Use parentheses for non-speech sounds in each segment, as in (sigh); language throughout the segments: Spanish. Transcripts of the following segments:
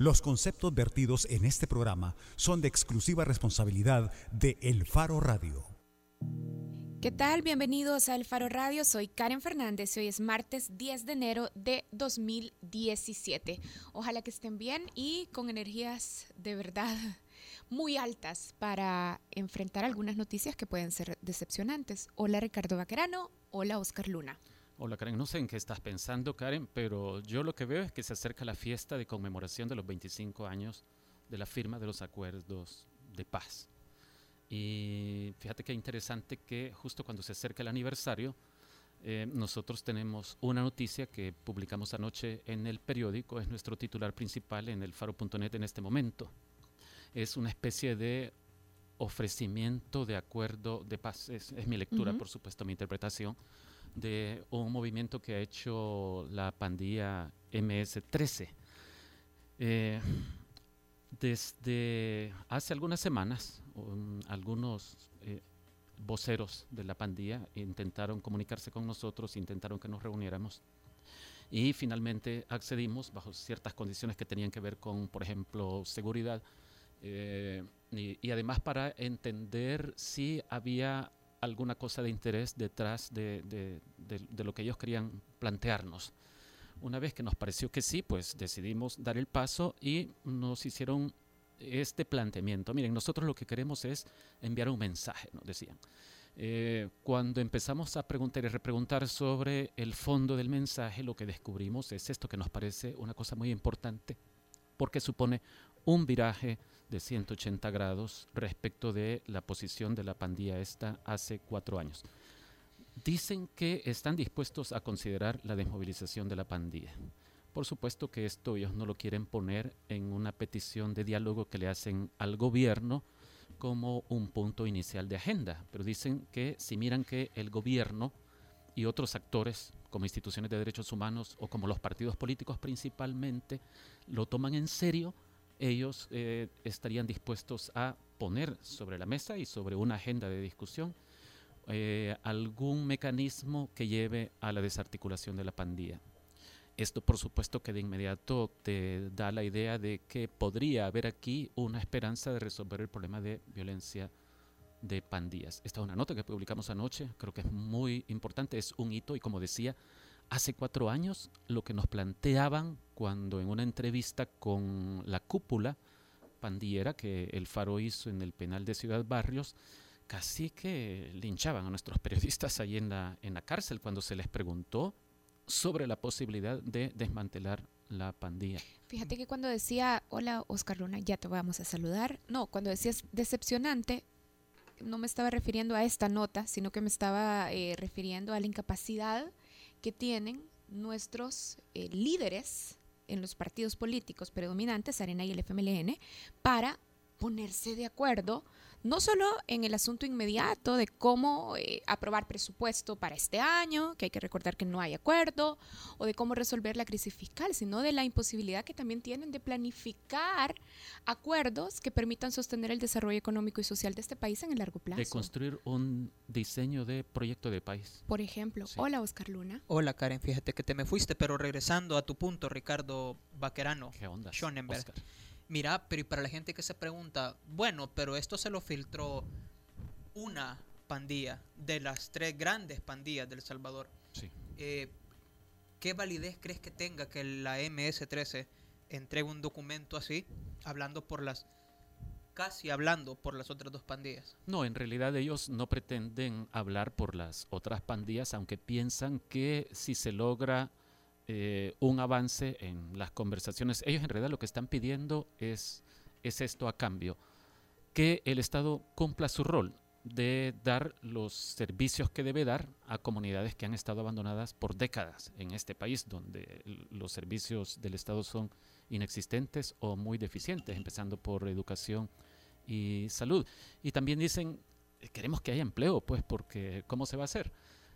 Los conceptos vertidos en este programa son de exclusiva responsabilidad de El Faro Radio. ¿Qué tal? Bienvenidos a El Faro Radio. Soy Karen Fernández y hoy es martes 10 de enero de 2017. Ojalá que estén bien y con energías de verdad muy altas para enfrentar algunas noticias que pueden ser decepcionantes. Hola Ricardo Vaquerano, hola Oscar Luna. Hola Karen, no sé en qué estás pensando Karen, pero yo lo que veo es que se acerca la fiesta de conmemoración de los 25 años de la firma de los acuerdos de paz. Y fíjate qué interesante que justo cuando se acerca el aniversario, eh, nosotros tenemos una noticia que publicamos anoche en el periódico, es nuestro titular principal en el faro.net en este momento. Es una especie de ofrecimiento de acuerdo de paz, es, mi lectura, por supuesto, mi interpretación de un movimiento que ha hecho la pandilla MS-13. Eh, desde hace algunas semanas, algunos eh, voceros de la pandilla intentaron comunicarse con nosotros, intentaron que nos reuniéramos y finalmente accedimos bajo ciertas condiciones que tenían que ver con, por ejemplo, seguridad eh, y, además para entender si había alguna cosa de interés detrás de, lo que ellos querían plantearnos. Una vez que nos pareció que sí, pues decidimos dar el paso y nos hicieron este planteamiento. Miren, nosotros lo que queremos es enviar un mensaje, nos decían. Eh, cuando empezamos a preguntar y repreguntar sobre el fondo del mensaje, lo que descubrimos es esto que nos parece una cosa muy importante, porque supone un viraje de 180 grados respecto de la posición de la pandilla esta hace cuatro años. Dicen que están dispuestos a considerar la desmovilización de la pandilla. Por supuesto que esto ellos no lo quieren poner en una petición de diálogo que le hacen al gobierno como un punto inicial de agenda, pero dicen que si miran que el gobierno y otros actores como instituciones de derechos humanos o como los partidos políticos principalmente lo toman en serio, ellos eh, estarían dispuestos a poner sobre la mesa y sobre una agenda de discusión eh, algún mecanismo que lleve a la desarticulación de la pandilla. Esto por supuesto que de inmediato te da la idea de que podría haber aquí una esperanza de resolver el problema de violencia de pandillas. Esta es una nota que publicamos anoche, creo que es muy importante, es un hito y como decía, hace cuatro años lo que nos planteaban cuando en una entrevista con la cúpula pandillera que el Faro hizo en el penal de Ciudad Barrios, casi que linchaban a nuestros (laughs) periodistas ahí en la, en la cárcel cuando se les preguntó sobre la posibilidad de desmantelar la pandilla. Fíjate que cuando decía, hola Oscar Luna, ya te vamos a saludar, no, cuando decías decepcionante, no me estaba refiriendo a esta nota, sino que me estaba eh, refiriendo a la incapacidad que tienen nuestros eh, líderes en los partidos políticos predominantes, Arena y el FMLN, para ponerse de acuerdo no solo en el asunto inmediato de cómo eh, aprobar presupuesto para este año, que hay que recordar que no hay acuerdo, o de cómo resolver la crisis fiscal, sino de la imposibilidad que también tienen de planificar acuerdos que permitan sostener el desarrollo económico y social de este país en el largo plazo. De construir un diseño de proyecto de país. Por ejemplo, hola Oscar Luna. Hola Karen, fíjate que te me fuiste, pero regresando a tu punto, Ricardo Vaquerano. ¿Qué onda? Schonenberg. Mira, pero y para la gente que se pregunta, bueno, pero esto se lo filtró una pandilla de las tres grandes pandillas del Salvador. Sí. Eh, ¿Qué validez crees que tenga que la MS-13 entregue un documento así, hablando por las casi hablando por las otras dos pandillas. No, en realidad ellos no pretenden hablar por las otras pandillas, aunque piensan que si se logra eh, un avance en las conversaciones. Ellos en realidad lo que están pidiendo es, es esto a cambio, que el Estado cumpla su rol de dar los servicios que debe dar a comunidades que han estado abandonadas por décadas en este país, donde los servicios del Estado son inexistentes o muy deficientes, empezando por educación y salud. Y también dicen, queremos que haya empleo, pues porque ¿cómo se va a hacer?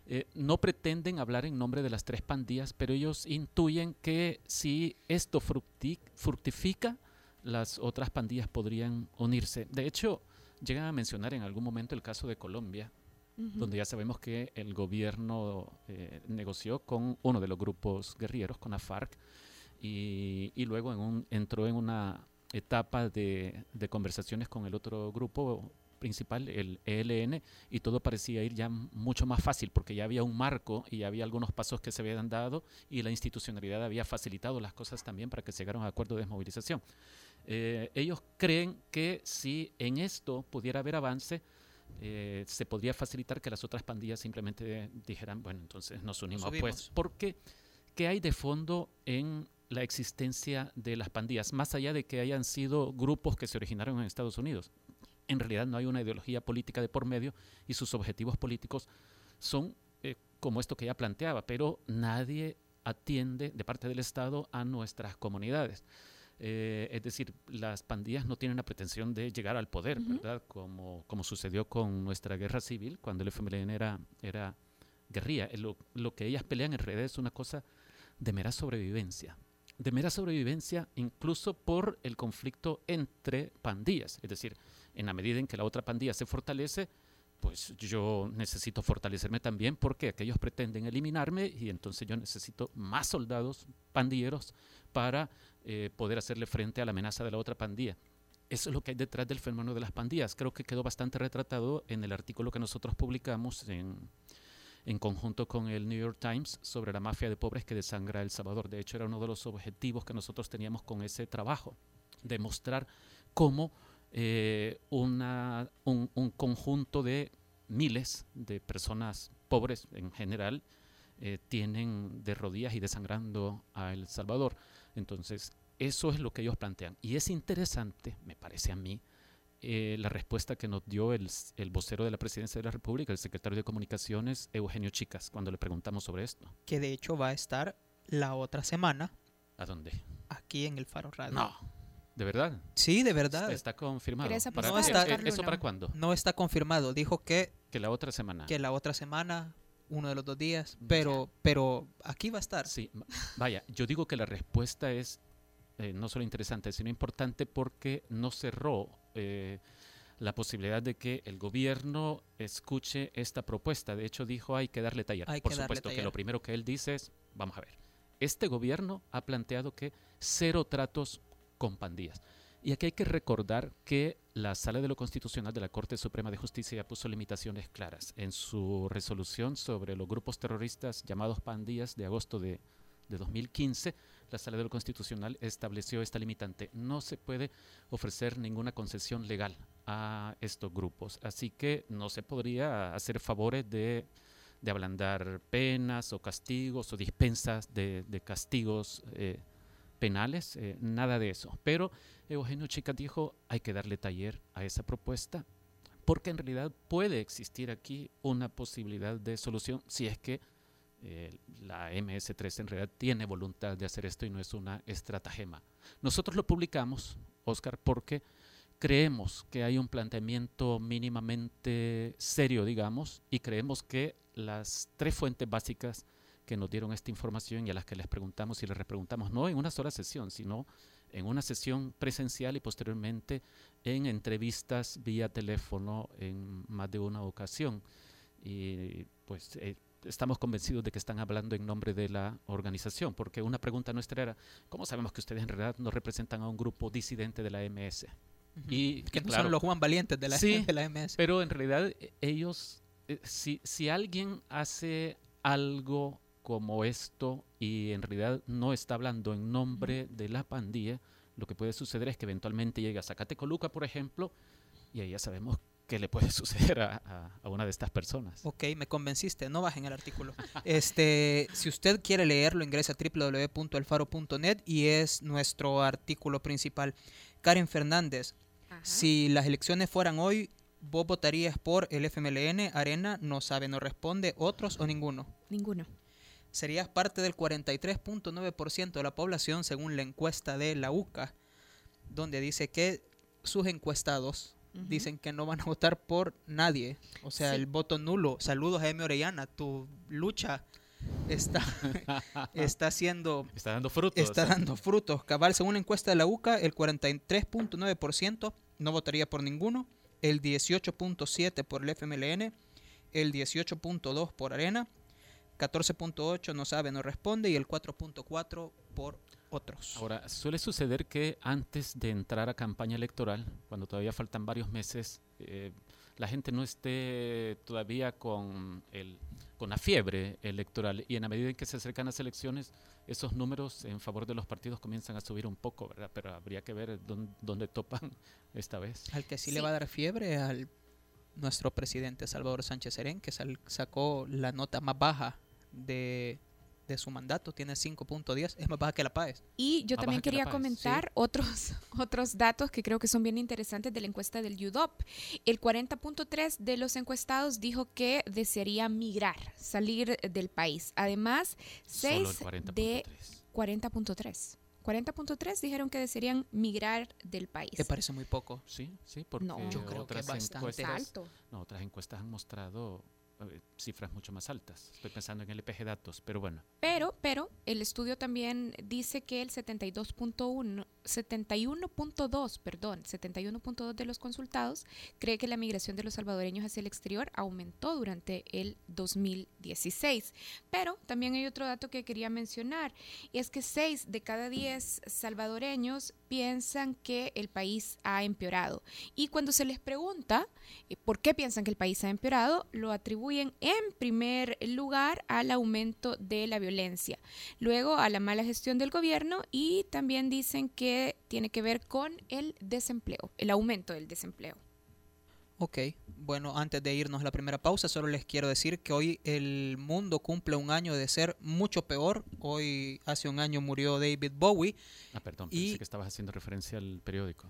Eh, no pretenden hablar en nombre de las tres pandillas, pero ellos intuyen que si esto fructifica, las otras pandillas podrían unirse. De hecho, llegan a mencionar en algún momento el caso de Colombia, donde ya sabemos que el gobierno eh, negoció con uno de los grupos guerrilleros, con la FARC, y, y luego en un, entró en una etapa de, de conversaciones con el otro grupo principal, el ELN, y todo parecía ir ya mucho más fácil porque ya había un marco y había algunos pasos que se habían dado y la institucionalidad había facilitado las cosas también para que se llegara a un acuerdo de desmovilización. Eh, ellos creen que si en esto pudiera haber avance, eh, se podría facilitar que las otras pandillas simplemente dijeran, bueno, entonces nos unimos. Nos pues, porque ¿qué hay de fondo en la existencia de las pandillas? Más allá de que hayan sido grupos que se originaron en Estados Unidos. En realidad no hay una ideología política de por medio y sus objetivos políticos son eh, como esto que ya planteaba, pero nadie atiende de parte del Estado a nuestras comunidades. Eh, es decir, las pandillas no tienen la pretensión de llegar al poder, Ujú. ¿verdad? Como, como sucedió con nuestra guerra civil, cuando el FMLN era, era guerrilla. Eh, Lo, lo que ellas pelean en realidad es una cosa de mera sobrevivencia. De mera sobrevivencia incluso por el conflicto entre pandillas. Es decir, en la medida en que la otra pandilla se fortalece, pues yo necesito fortalecerme también porque aquellos pretenden eliminarme y entonces yo necesito más soldados pandilleros para eh, poder hacerle frente a la amenaza de la otra pandilla. Eso es lo que hay detrás del fenómeno de las pandillas. Creo que quedó bastante retratado en el artículo que nosotros publicamos en, en conjunto con el New York Times sobre la mafia de pobres que desangra El Salvador. De hecho, era uno de los objetivos que nosotros teníamos con ese trabajo, demostrar cómo eh, una, un, un conjunto de miles de personas pobres en general eh, tienen de rodillas y desangrando a El Salvador. Entonces, eso es lo que ellos plantean. Y es interesante, me parece a mí, eh, la respuesta que nos dio el, el vocero de la Presidencia de la República, el secretario de Comunicaciones, Eugenio Chicas, cuando le preguntamos sobre esto. Que de hecho va a estar la otra semana ¿A dónde? aquí en el Faro Radio. No, ¿de verdad? Sí, de verdad. Está, está confirmado. ¿Querés ¿Para apostar, qué? Oscar Eh, ¿Eso para cuándo? No está confirmado. Dijo que, Que la otra semana. que la otra semana, uno de los dos días, pero, pero aquí va a estar. Sí, vaya, yo digo que la respuesta es eh, no solo interesante, sino importante porque no cerró eh, la posibilidad de que el gobierno escuche esta propuesta. De hecho, dijo hay que darle taller. Hay Por que darle supuesto que taller. lo primero que él dice es, vamos a ver, este gobierno ha planteado que cero tratos con pandillas. Y aquí hay que recordar que la Sala de lo Constitucional de la Corte Suprema de Justicia ya puso limitaciones claras en su resolución sobre los grupos terroristas llamados pandillas de agosto de, de 2015. La Sala de lo Constitucional estableció esta limitante. No se puede ofrecer ninguna concesión legal a estos grupos. Así que no se podría hacer favores de, de ablandar penas o castigos o dispensas de, de castigos eh, penales, eh, nada de eso. Pero Eugenio Chica dijo, hay que darle taller a esa propuesta, porque en realidad puede existir aquí una posibilidad de solución si es que eh, la MS3 en realidad tiene voluntad de hacer esto y no es una estratagema. Nosotros lo publicamos, Oscar, porque creemos que hay un planteamiento mínimamente serio, digamos, y creemos que las tres fuentes básicas que nos dieron esta información y a las que les preguntamos y les repreguntamos, no en una sola sesión, sino en una sesión presencial y posteriormente en entrevistas vía teléfono en más de una ocasión. Y pues eh, estamos convencidos de que están hablando en nombre de la organización, porque una pregunta nuestra era, ¿cómo sabemos que ustedes en realidad no representan a un grupo disidente de la MS? Ujú. Y que no claro, son los Juan Valientes de la, Sí, de la MS. pero en realidad eh, ellos, eh, si, si alguien hace algo como esto y en realidad no está hablando en nombre de la pandilla, lo que puede suceder es que eventualmente llega a Zacatecoluca, por ejemplo, y ahí ya sabemos qué le puede (laughs) suceder a, a- a una de estas personas. Ok, me convenciste, no bajen el artículo. Este, si usted quiere leerlo, ingresa a www.elfaro.net y es nuestro artículo principal. Karen Fernández, Ajá. si las elecciones fueran hoy, ¿vos votarías por el FMLN, Arena, no sabe, no responde, otros o ninguno? Ninguno. Serías parte del 43.9% de la población según la encuesta de la UCA, donde dice que sus encuestados dicen que no van a (laughs) votar por nadie. O sea, Sí. el voto nulo. Saludos a Emi Orellana. Tu lucha está, (laughs) está haciendo Está dando frutos. está dando frutos. Cabal, según la encuesta de la UCA, el 43.9% no votaría por ninguno, el 18.7% por el FMLN, el 18.2% por Arena, 14.8% no sabe, no responde y el 4.4% por otros. Ahora, suele suceder que antes de entrar a campaña electoral, cuando todavía faltan varios meses, eh, la gente no esté todavía con, el, con la fiebre electoral y en la medida en que se acercan las elecciones, esos números en favor de los partidos comienzan a subir un poco, ¿verdad? Pero habría que ver dónde, dónde topan (laughs) esta vez. Al que sí, Sí. le va a dar fiebre al nuestro presidente Salvador Sánchez Serén, que sal- sacó la nota más baja de, de su mandato, tiene 5.10, es más baja que la PAES. Y yo Más también que quería Paz, comentar otros, (laughs) otros datos que creo que son bien interesantes de la encuesta del UDOP. El 40.3 de los encuestados dijo que desearía migrar, salir del país. Además, Solo 6 el de 40.3. 40.3. 40.3 dijeron que desearían migrar del país. ¿Te parece muy poco? Sí, sí, porque No. Yo creo que otras es bastante. Alto. no, otras encuestas han mostrado cifras mucho más altas. Estoy pensando en el EPG Datos, pero bueno. Pero, pero el estudio también dice que el 72.1, 71.2, perdón, 71.2 de los consultados cree que la migración de los salvadoreños hacia el exterior aumentó durante el 2016. Pero también hay otro dato que quería mencionar, y es que 6 de cada 10 salvadoreños piensan que el país ha empeorado. Y cuando se les pregunta eh, por qué piensan que el país ha empeorado, lo atribuyen en primer lugar al aumento de la violencia, luego a la mala gestión del gobierno y también dicen que tiene que ver con el desempleo, el aumento del desempleo. Ok, bueno, antes de irnos a la primera pausa, solo les quiero decir que hoy el mundo cumple un año de ser mucho peor. Hoy, hace un año murió David Bowie. Ah, perdón, Y- pensé que estabas haciendo referencia al periódico.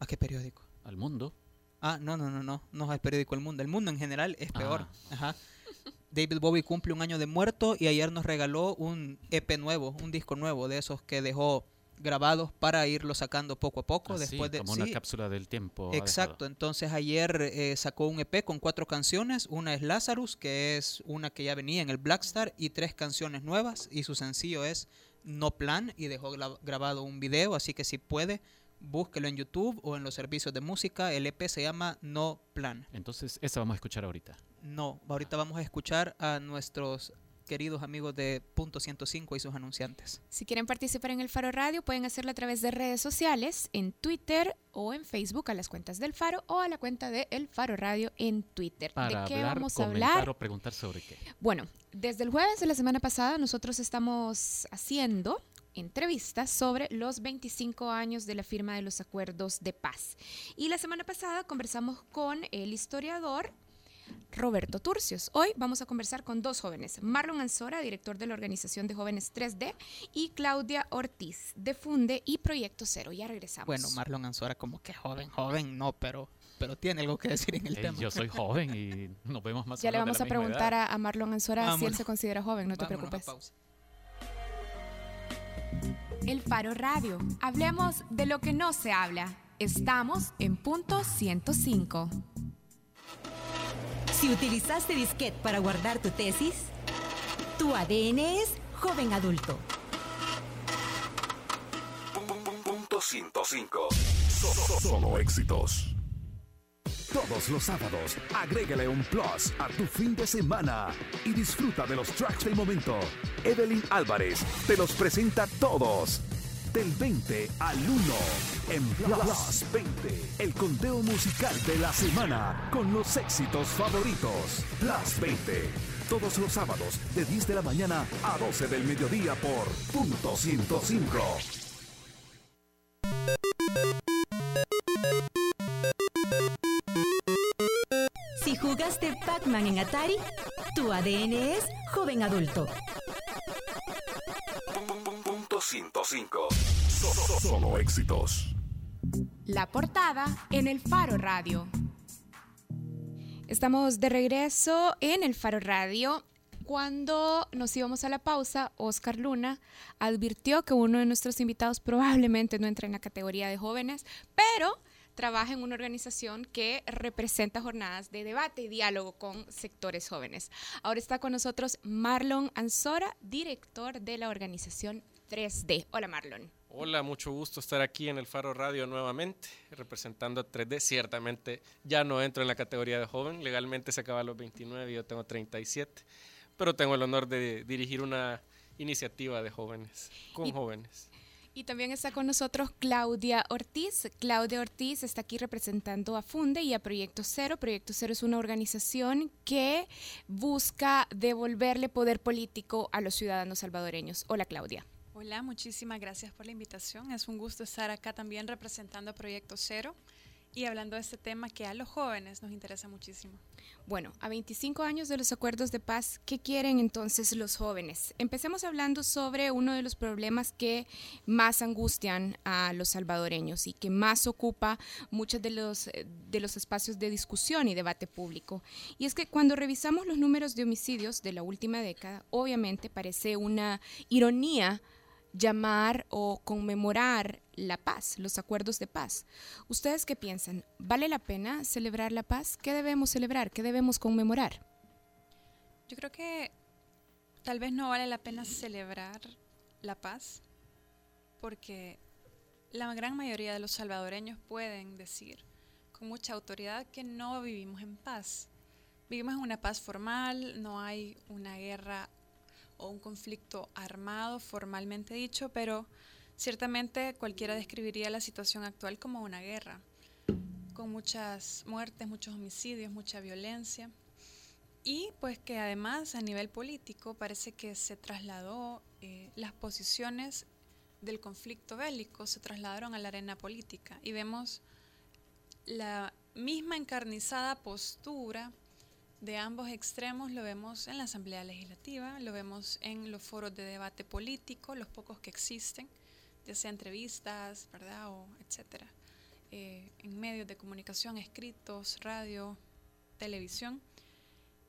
¿A qué periódico? Al mundo. Ah, no, no, no, no, no es el periódico El Mundo. El Mundo en general es peor. Ah. Ajá. David Bowie cumple un año de muerto y ayer nos regaló un EP nuevo, un disco nuevo de esos que dejó grabados para irlo sacando poco a poco. Así, después de, como una cápsula del tiempo. Exacto, entonces ayer eh, sacó un EP con cuatro canciones, una es Lazarus, que es una que ya venía en el Blackstar, y tres canciones nuevas, y su sencillo es No Plan, y dejó grabado un video, así que si puede, búsquelo en YouTube o en los servicios de música, el EP se llama No Plan. Entonces, esa vamos a escuchar ahorita. No, ahorita vamos a escuchar a nuestros queridos amigos de Punto 105 y sus anunciantes. Si quieren participar en el Faro Radio, pueden hacerlo a través de redes sociales, en Twitter o en Facebook a las cuentas del Faro o a la cuenta de El Faro Radio en Twitter. Para ¿De qué hablar, vamos a hablar? o preguntar sobre qué. Bueno, desde el jueves de la semana pasada nosotros estamos haciendo entrevistas sobre los 25 años de la firma de los acuerdos de paz. Y la semana pasada conversamos con el historiador Roberto Turcios. Hoy vamos a conversar con dos jóvenes, Marlon Ansora, director de la Organización de Jóvenes 3D, y Claudia Ortiz, de Funde y Proyecto Cero. Ya regresamos. Bueno, Marlon Ansora como que joven, joven, no, pero, pero tiene algo que decir en el Eh, tema. yo soy joven y (laughs) nos vemos más o ya le vamos la a preguntar edad. a, a Marlon Ansora si él se considera joven, no te Vámonos preocupes. El Faro Radio. Hablemos de lo que no se habla. Estamos en punto 105. Si utilizaste disquete para guardar tu tesis, tu ADN es joven adulto. Punto 105. So- so- Solo éxitos. Todos los sábados, agrégale un plus a tu fin de semana y disfruta de los tracks del momento. Evelyn Álvarez te los presenta todos. Del 20 al 1 en Plus 20, el conteo musical de la semana con los éxitos favoritos. Plus 20, todos los sábados de 10 de la mañana a 12 del mediodía por Punto 105. Si jugaste Pac-Man en Atari, tu ADN es joven adulto. Punto 105. So- so- Solo éxitos. La portada en el Faro Radio. Estamos de regreso en el Faro Radio. Cuando nos íbamos a la pausa, Oscar Luna advirtió que uno de nuestros invitados probablemente no entra en la categoría de jóvenes, pero trabaja en una organización que representa jornadas de debate y diálogo con sectores jóvenes. Ahora está con nosotros Marlon Ansora, director de la organización 3D. Hola Marlon. Hola, mucho gusto estar aquí en el Faro Radio nuevamente, representando a 3D. Ciertamente ya no entro en la categoría de joven, legalmente se acaba a los 29 y yo tengo 37, pero tengo el honor de dirigir una iniciativa de jóvenes, con Y- jóvenes. Y también está con nosotros Claudia Ortiz. Claudia Ortiz está aquí representando a Funde y a Proyecto Cero. Proyecto Cero es una organización que busca devolverle poder político a los ciudadanos salvadoreños. Hola Claudia. Hola, muchísimas gracias por la invitación. Es un gusto estar acá también representando Proyecto Cero y hablando de este tema que a los jóvenes nos interesa muchísimo. Bueno, a 25 años de los acuerdos de paz, ¿qué quieren entonces los jóvenes? Empecemos hablando sobre uno de los problemas que más angustian a los salvadoreños y que más ocupa muchos de los, eh, de los espacios de discusión y debate público. Y es que cuando revisamos los números de homicidios de la última década, obviamente parece una ironía llamar o conmemorar la paz, los acuerdos de paz. ¿Ustedes qué piensan? ¿Vale la pena celebrar la paz? ¿Qué debemos celebrar? ¿Qué debemos conmemorar? Yo creo que tal vez no vale la pena celebrar la paz porque la gran mayoría de los salvadoreños pueden decir con mucha autoridad que no vivimos en paz. Vivimos en una paz formal, no hay una guerra un conflicto armado formalmente dicho, pero ciertamente cualquiera describiría la situación actual como una guerra, con muchas muertes, muchos homicidios, mucha violencia. Y pues que además a nivel político parece que se trasladó eh, las posiciones del conflicto bélico, se trasladaron a la arena política y vemos la misma encarnizada postura de ambos extremos, lo vemos en la Asamblea Legislativa, lo vemos en los foros de debate político, los pocos que existen, ya sea entrevistas, ¿verdad? O etcétera, eh, en medios de comunicación, escritos, radio, televisión.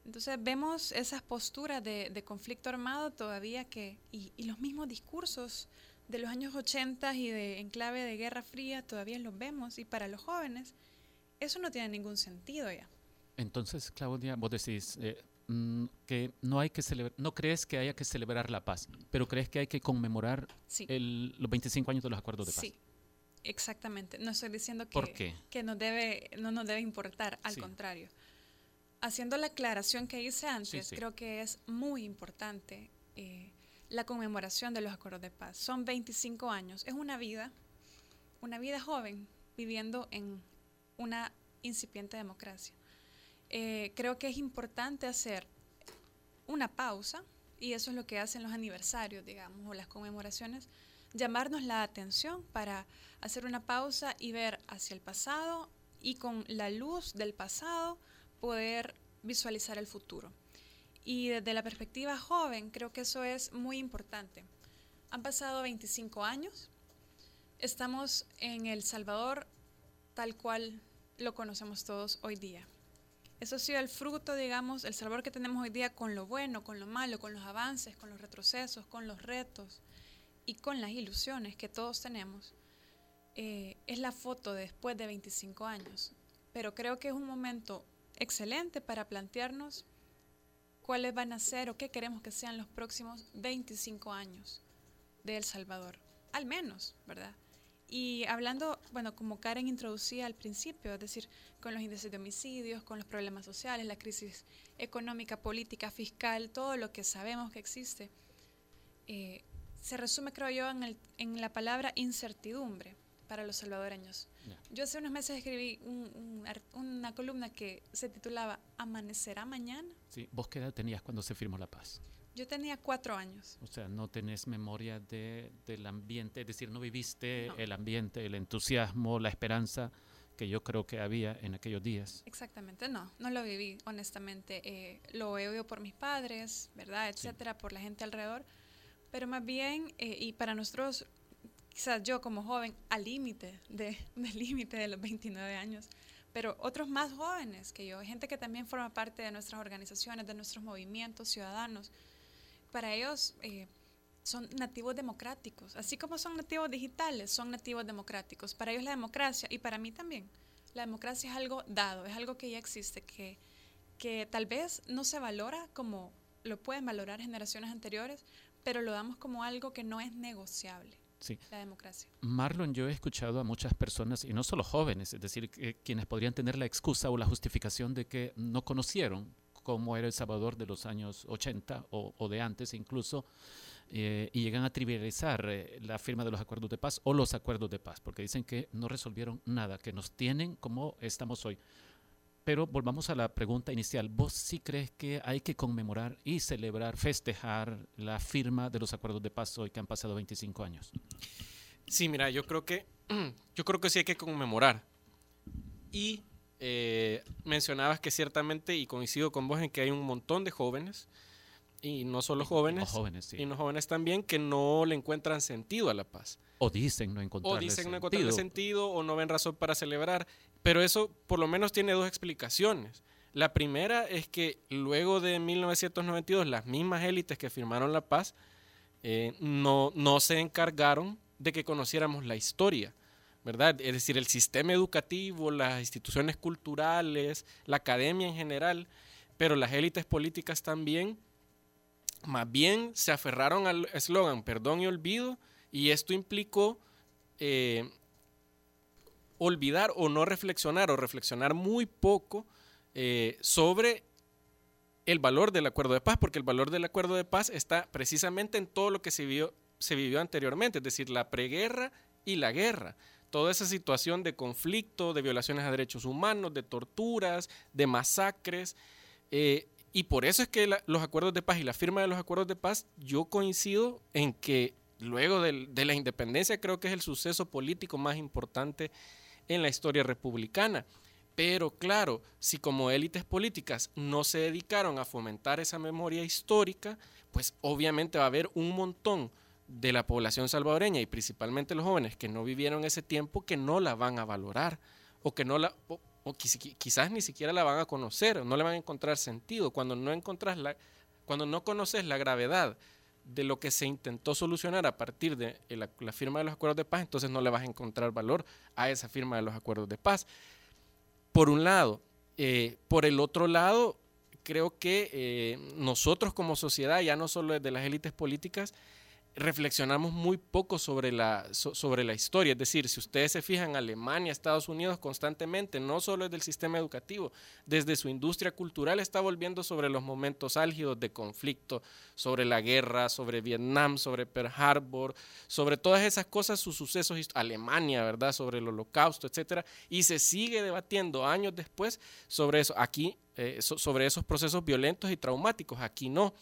Entonces vemos esas posturas de, conflicto armado todavía que, y, y, los mismos discursos de los años 80 y de enclave de Guerra Fría todavía los vemos y para los jóvenes eso no tiene ningún sentido ya. Entonces, Claudia, vos decís eh, mm, que no hay que celebrar, no crees que haya que celebrar la paz, pero crees que hay que conmemorar sí. el, los 25 años de los acuerdos de paz. Sí, exactamente. No estoy diciendo que, que nos debe, no nos debe importar, al Sí. contrario. Haciendo la aclaración que hice antes, sí. creo que es muy importante eh, la conmemoración de los acuerdos de paz. Son 25 años, es una vida, una vida joven viviendo en una incipiente democracia. Eh, creo que es importante hacer una pausa, y eso es lo que hacen los aniversarios, digamos, o las conmemoraciones, llamarnos la atención para hacer una pausa y ver hacia el pasado y con la luz del pasado poder visualizar el futuro. Y desde la perspectiva joven, creo que eso es muy importante. Han pasado 25 años, estamos en El Salvador tal cual lo conocemos todos hoy día. Eso ha sido el fruto, digamos, el Salvador que tenemos hoy día con lo bueno, con lo malo, con los avances, con los retrocesos, con los retos y con las ilusiones que todos tenemos. Eh, es la foto de después de 25 años. Pero creo que es un momento excelente para plantearnos cuáles van a ser o qué queremos que sean los próximos 25 años de El Salvador. Al menos, ¿verdad? Y hablando, bueno, como Karen introducía al principio, es decir, con los índices de homicidios, con los problemas sociales, la crisis económica, política, fiscal, todo lo que sabemos que existe, eh, se resume, creo yo, en, el, en, la palabra incertidumbre para los salvadoreños. Yeah. Yo hace unos meses escribí un, un, una columna que se titulaba ¿Amanecerá mañana? Sí, ¿vos qué edad tenías cuando se firmó la paz? Yo tenía cuatro años. O sea, no tenés memoria de, del ambiente, es decir, no viviste no. el ambiente, el entusiasmo, la esperanza que yo creo que había en aquellos días. Exactamente, no, no lo viví, honestamente. Eh, lo he oído por mis padres, ¿verdad? Etcétera, sí. por la gente alrededor. Pero más bien, eh, y para nosotros, quizás yo como joven, al límite de, (laughs) del límite de los 29 años, pero otros más jóvenes que yo, gente que también forma parte de nuestras organizaciones, de nuestros movimientos ciudadanos, para ellos eh, son nativos democráticos, así como son nativos digitales, son nativos democráticos. Para ellos la democracia, y para mí también, la democracia es algo dado, es algo que ya existe, que, que tal vez no se valora como lo pueden valorar generaciones anteriores, pero lo damos como algo que no es negociable. Sí. La democracia. Marlon, yo he escuchado a muchas personas, y no solo jóvenes, es decir, quienes podrían tener la excusa o la justificación de que no conocieron cómo era El Salvador de los años 80 o, o de antes incluso, eh, y llegan a trivializar eh, la firma de los acuerdos de paz o los acuerdos de paz, porque dicen que no resolvieron nada, que nos tienen como estamos hoy. Pero volvamos a la pregunta inicial. ¿Vos sí crees que hay que conmemorar y celebrar, festejar la firma de los acuerdos de paz hoy que han pasado 25 años? Sí, mira, yo creo que (clears throat) yo creo que sí hay que conmemorar. Y eh, mencionabas que ciertamente, y coincido con vos en que hay un montón de jóvenes, y no solo jóvenes, jóvenes sí. y no jóvenes también, que no le encontran sentido a la paz. O dicen no encontrarle O dicen no encontrarle sentido, o no ven razón para celebrar. Pero eso por lo menos tiene dos explicaciones. La primera es que luego de 1992 las mismas élites que firmaron la paz eh, no, no se encargaron de que conociéramos la historia, ¿verdad? Es decir, el sistema educativo, las instituciones culturales, la academia en general, pero las élites políticas también, más bien se aferraron al eslogan perdón y olvido, y esto implicó eh, olvidar o no reflexionar o reflexionar muy poco eh, sobre el valor del acuerdo de paz, porque el valor del acuerdo de paz está precisamente en todo lo que se vivió, se vivió anteriormente, es decir, la preguerra y la guerra. Toda esa situación de conflicto, de violaciones a derechos humanos, de torturas, de masacres. eh, y por eso es que los acuerdos de paz y la firma de los acuerdos de paz, yo coincido en que luego de la independencia creo que es el suceso político más importante en la historia republicana. Pero claro, si como élites políticas no se dedicaron a fomentar esa memoria histórica, pues obviamente va a haber un montón de la población salvadoreña y principalmente los jóvenes que no vivieron ese tiempo que no la van a valorar o que no la o, o quiz- quizás ni siquiera la van a conocer, no le van a encontrar sentido cuando no encontrás la cuando no conoces la gravedad de lo que se intentó solucionar a partir de la, la firma de los acuerdos de paz, entonces no le vas a encontrar valor a esa firma de los acuerdos de paz. Por un lado, eh, por el otro lado, creo que eh, nosotros como sociedad, ya no solo desde las élites políticas, reflexionamos muy poco sobre la, so- sobre la historia. Es decir, si ustedes se fijan, Alemania, Estados Unidos constantemente, no solo desde el sistema educativo, desde su industria cultural está volviendo sobre los momentos álgidos de conflicto, sobre la guerra, sobre Vietnam, sobre Pearl Harbor, sobre todas esas cosas, sus sucesos, Alemania, ¿verdad? Sobre el holocausto, etcétera, y se sigue debatiendo años después sobre eso. Aquí, eh, so- sobre esos procesos violentos y traumáticos, aquí no.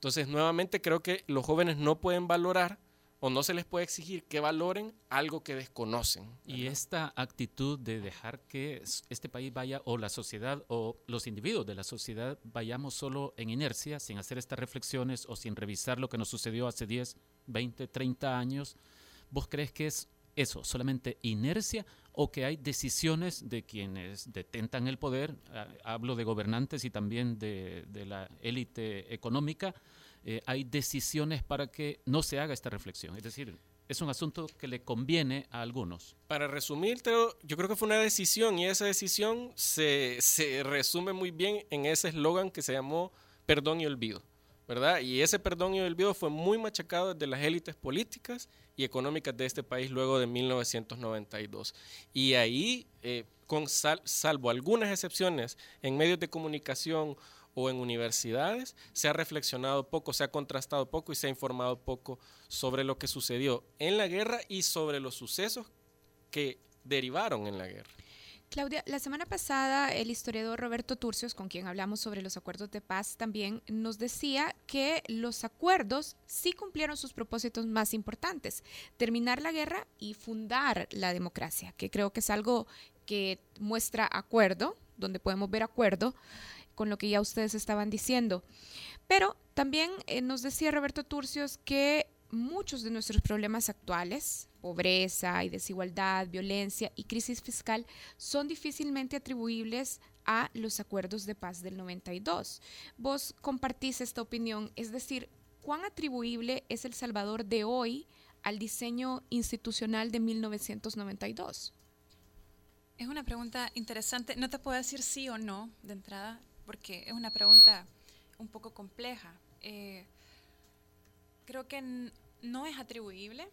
Entonces, nuevamente creo que los jóvenes no pueden valorar o no se les puede exigir que valoren algo que desconocen. Y esta actitud de dejar que este país vaya, o la sociedad, o los individuos de la sociedad, vayamos solo en inercia, sin hacer estas reflexiones o sin revisar lo que nos sucedió hace 10, 20, 30 años, ¿vos crees que es eso, solamente inercia, o que hay decisiones de quienes detentan el poder? Ah, Hablo de gobernantes y también de, la élite económica. eh, hay decisiones para que no se haga esta reflexión. Es decir, es un asunto que le conviene a algunos. Para resumírtelo, yo creo que fue una decisión y esa decisión se, se resume muy bien en ese eslogan que se llamó perdón y olvido, ¿verdad? Y ese perdón y olvido fue muy machacado desde las élites políticas y económicas de este país luego de 1992. Y ahí, eh, con sal- salvo algunas excepciones en medios de comunicación o en universidades, se ha reflexionado poco, se ha contrastado poco y se ha informado poco sobre lo que sucedió en la guerra y sobre los sucesos que derivaron en la guerra. Claudia, la semana pasada el historiador Roberto Turcios, con quien hablamos sobre los acuerdos de paz, también nos decía que los acuerdos sí cumplieron sus propósitos más importantes, terminar la guerra y fundar la democracia, que creo que es algo que muestra acuerdo, donde podemos ver acuerdo con lo que ya ustedes estaban diciendo. Pero también eh, nos decía Roberto Turcios que muchos de nuestros problemas actuales, pobreza y desigualdad, violencia y crisis fiscal, son difícilmente atribuibles a los acuerdos de paz del 92. Vos compartís esta opinión, es decir, ¿cuán atribuible es El Salvador de hoy al diseño institucional de 1992? Es una pregunta interesante. No te puedo decir sí o no de entrada, porque es una pregunta un poco compleja. Eh, creo que no es atribuible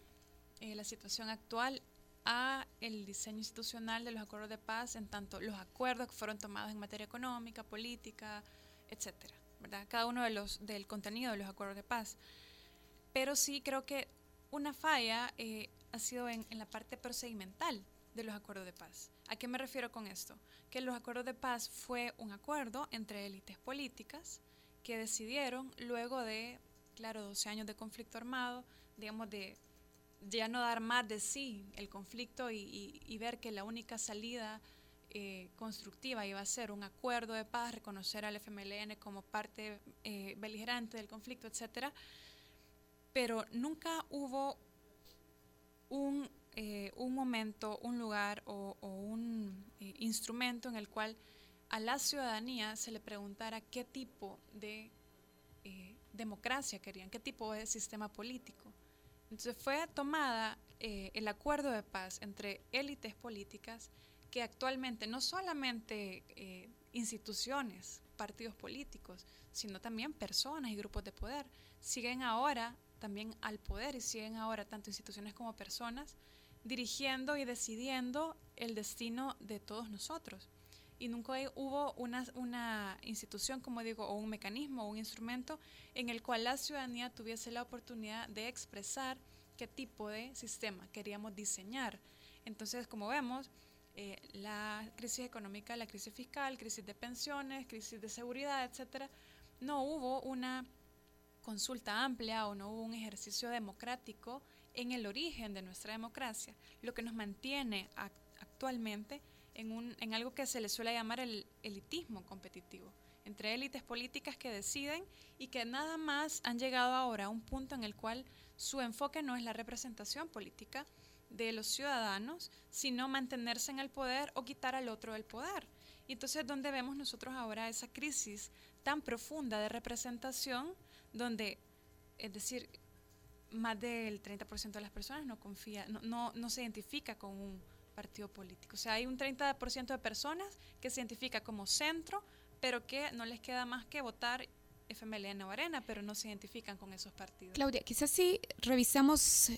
eh, la situación actual a el diseño institucional de los acuerdos de paz, en tanto los acuerdos que fueron tomados en materia económica, política, etcétera, ¿verdad? Cada uno de los del contenido de los acuerdos de paz. pero sí creo que una falla eh, ha sido en, en la parte procedimental de los acuerdos de paz. ¿A qué me refiero con esto? Que los acuerdos de paz fue un acuerdo entre élites políticas que decidieron luego de, claro, 12 años de conflicto armado, digamos, de ya no dar más de sí el conflicto y, ver que la única salida eh, constructiva iba a ser un acuerdo de paz, reconocer al FMLN como parte eh, beligerante del conflicto, etcétera. Pero nunca hubo un, eh, un momento, un lugar o, o un instrumento en el cual a la ciudadanía se le preguntara qué tipo de democracia querían, qué tipo de sistema político. Entonces fue tomada eh, el acuerdo de paz entre élites políticas que actualmente no solamente eh, instituciones, partidos políticos, sino también personas y grupos de poder siguen ahora también al poder y siguen ahora tanto instituciones como personas dirigiendo y decidiendo el destino de todos nosotros. Y nunca hubo una, una institución, como digo, o un mecanismo o un instrumento en el cual la ciudadanía tuviese la oportunidad de expresar qué tipo de sistema queríamos diseñar. Entonces, como vemos, eh, la crisis económica, la crisis fiscal, crisis de pensiones, crisis de seguridad, etcétera, no hubo una consulta amplia o no hubo un ejercicio democrático en el origen de nuestra democracia, lo que nos mantiene ac- actualmente en, un, en algo que se le suele llamar el elitismo competitivo, entre élites políticas que deciden y que nada más han llegado ahora a un punto en el cual su enfoque no es la representación política de los ciudadanos, sino mantenerse en el poder o quitar al otro del poder. Y entonces, ¿dónde vemos nosotros ahora esa crisis tan profunda de representación, donde, es decir, más del 30% de las personas no confía, no, no, no se identifica con un partido político. O sea, hay un 30% de personas que se identifica como centro, pero que no les queda más que votar FMLN o Arena, pero no se identifican con esos partidos. Claudia, quizás si revisamos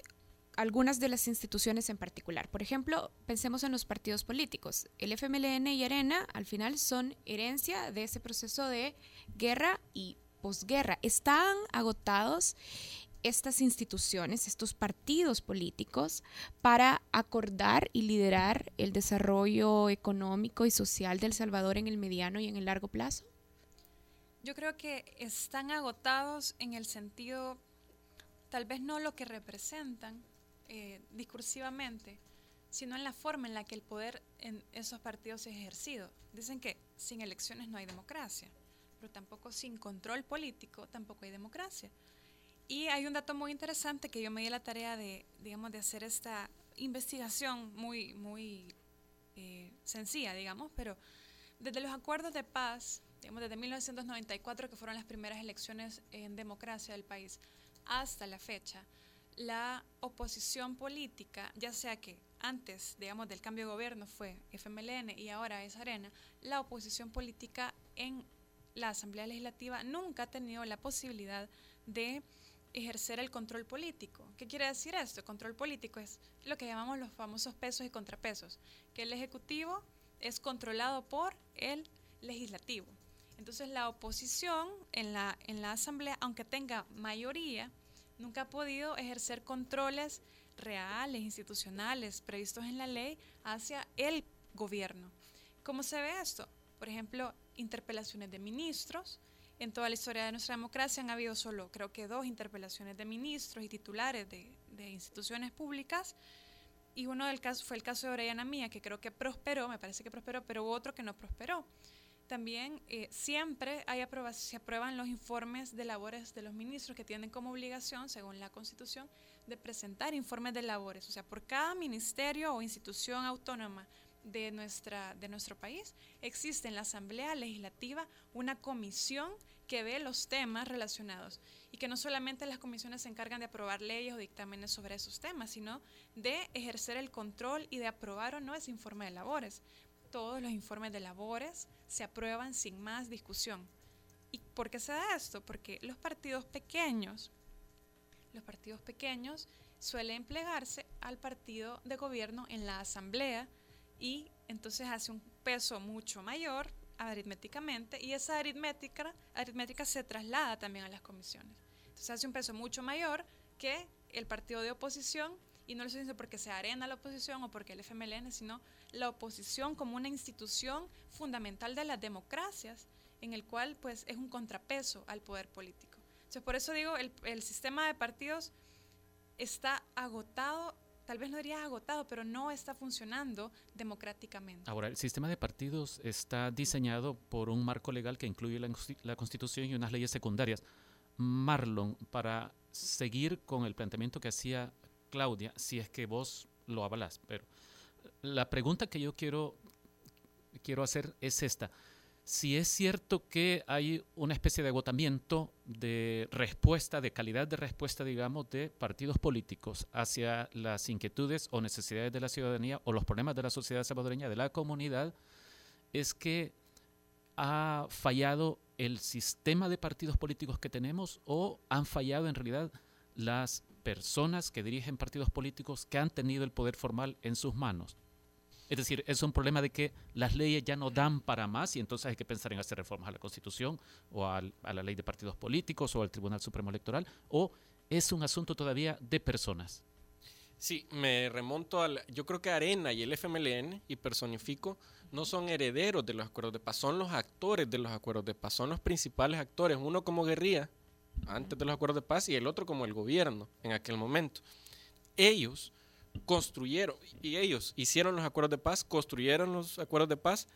algunas de las instituciones en particular. Por ejemplo, pensemos en los partidos políticos. El FMLN y Arena al final son herencia de ese proceso de guerra y posguerra. Están agotados estas instituciones, estos partidos políticos, para acordar y liderar el desarrollo económico y social de El Salvador en el mediano y en el largo plazo? Yo creo que están agotados en el sentido, tal vez no lo que representan eh, discursivamente, sino en la forma en la que el poder en esos partidos es ejercido. Dicen que sin elecciones no hay democracia, pero tampoco sin control político tampoco hay democracia. Y hay un dato muy interesante que yo me di la tarea de, digamos, de hacer esta investigación muy, muy eh, sencilla, digamos, pero desde los acuerdos de paz, digamos, desde 1994, que fueron las primeras elecciones en democracia del país, hasta la fecha, la oposición política, ya sea que antes, digamos, del cambio de gobierno fue FMLN y ahora es Arena, la oposición política en la Asamblea Legislativa nunca ha tenido la posibilidad de ejercer el control político. ¿Qué quiere decir esto? Control político es lo que llamamos los famosos pesos y contrapesos, que el Ejecutivo es controlado por el Legislativo. Entonces la oposición en la, en la Asamblea, aunque tenga mayoría, nunca ha podido ejercer controles reales, institucionales, previstos en la ley hacia el gobierno. ¿Cómo se ve esto? Por ejemplo, interpelaciones de ministros. En toda la historia de nuestra democracia han habido solo, creo que dos interpelaciones de ministros y titulares de, de instituciones públicas. Y uno del caso fue el caso de Orellana Mía, que creo que prosperó, me parece que prosperó, pero hubo otro que no prosperó. También eh, siempre hay se aprueban los informes de labores de los ministros que tienen como obligación, según la Constitución, de presentar informes de labores. O sea, por cada ministerio o institución autónoma de, nuestra, de nuestro país, existe en la Asamblea Legislativa una comisión que ve los temas relacionados y que no solamente las comisiones se encargan de aprobar leyes o dictámenes sobre esos temas, sino de ejercer el control y de aprobar o no ese informe de labores. Todos los informes de labores se aprueban sin más discusión. ¿Y por qué se da esto? Porque los partidos pequeños, los partidos pequeños suelen plegarse al partido de gobierno en la asamblea y entonces hace un peso mucho mayor aritméticamente y esa aritmética, aritmética se traslada también a las comisiones. Entonces hace un peso mucho mayor que el partido de oposición, y no lo estoy diciendo porque se arena la oposición o porque el FMLN, sino la oposición como una institución fundamental de las democracias, en el cual pues es un contrapeso al poder político. Entonces, por eso digo, el, el sistema de partidos está agotado tal vez no diría agotado, pero no está funcionando democráticamente. Ahora, el sistema de partidos está diseñado por un marco legal que incluye la, la Constitución y unas leyes secundarias. Marlon, para seguir con el planteamiento que hacía Claudia, si es que vos lo avalas, pero la pregunta que yo quiero, quiero hacer es esta si es cierto que hay una especie de agotamiento de respuesta, de calidad de respuesta, digamos, de partidos políticos hacia las inquietudes o necesidades de la ciudadanía o los problemas de la sociedad salvadoreña, de la comunidad, es que ha fallado el sistema de partidos políticos que tenemos o han fallado en realidad las personas que dirigen partidos políticos que han tenido el poder formal en sus manos. Es decir, es un problema de que las leyes ya no dan para más y entonces hay que pensar en hacer reformas a la Constitución o a la ley de partidos políticos o al Tribunal Supremo Electoral o es un asunto todavía de personas. Sí, me remonto al... Yo creo que Arena y el FMLN, y personifico, no son herederos de los acuerdos de paz, son los actores de los acuerdos de paz, son los principales actores, uno como guerrilla antes de los acuerdos de paz y el otro como el gobierno en aquel momento. Ellos construyeron, y ellos hicieron los acuerdos de paz, construyeron los acuerdos de paz,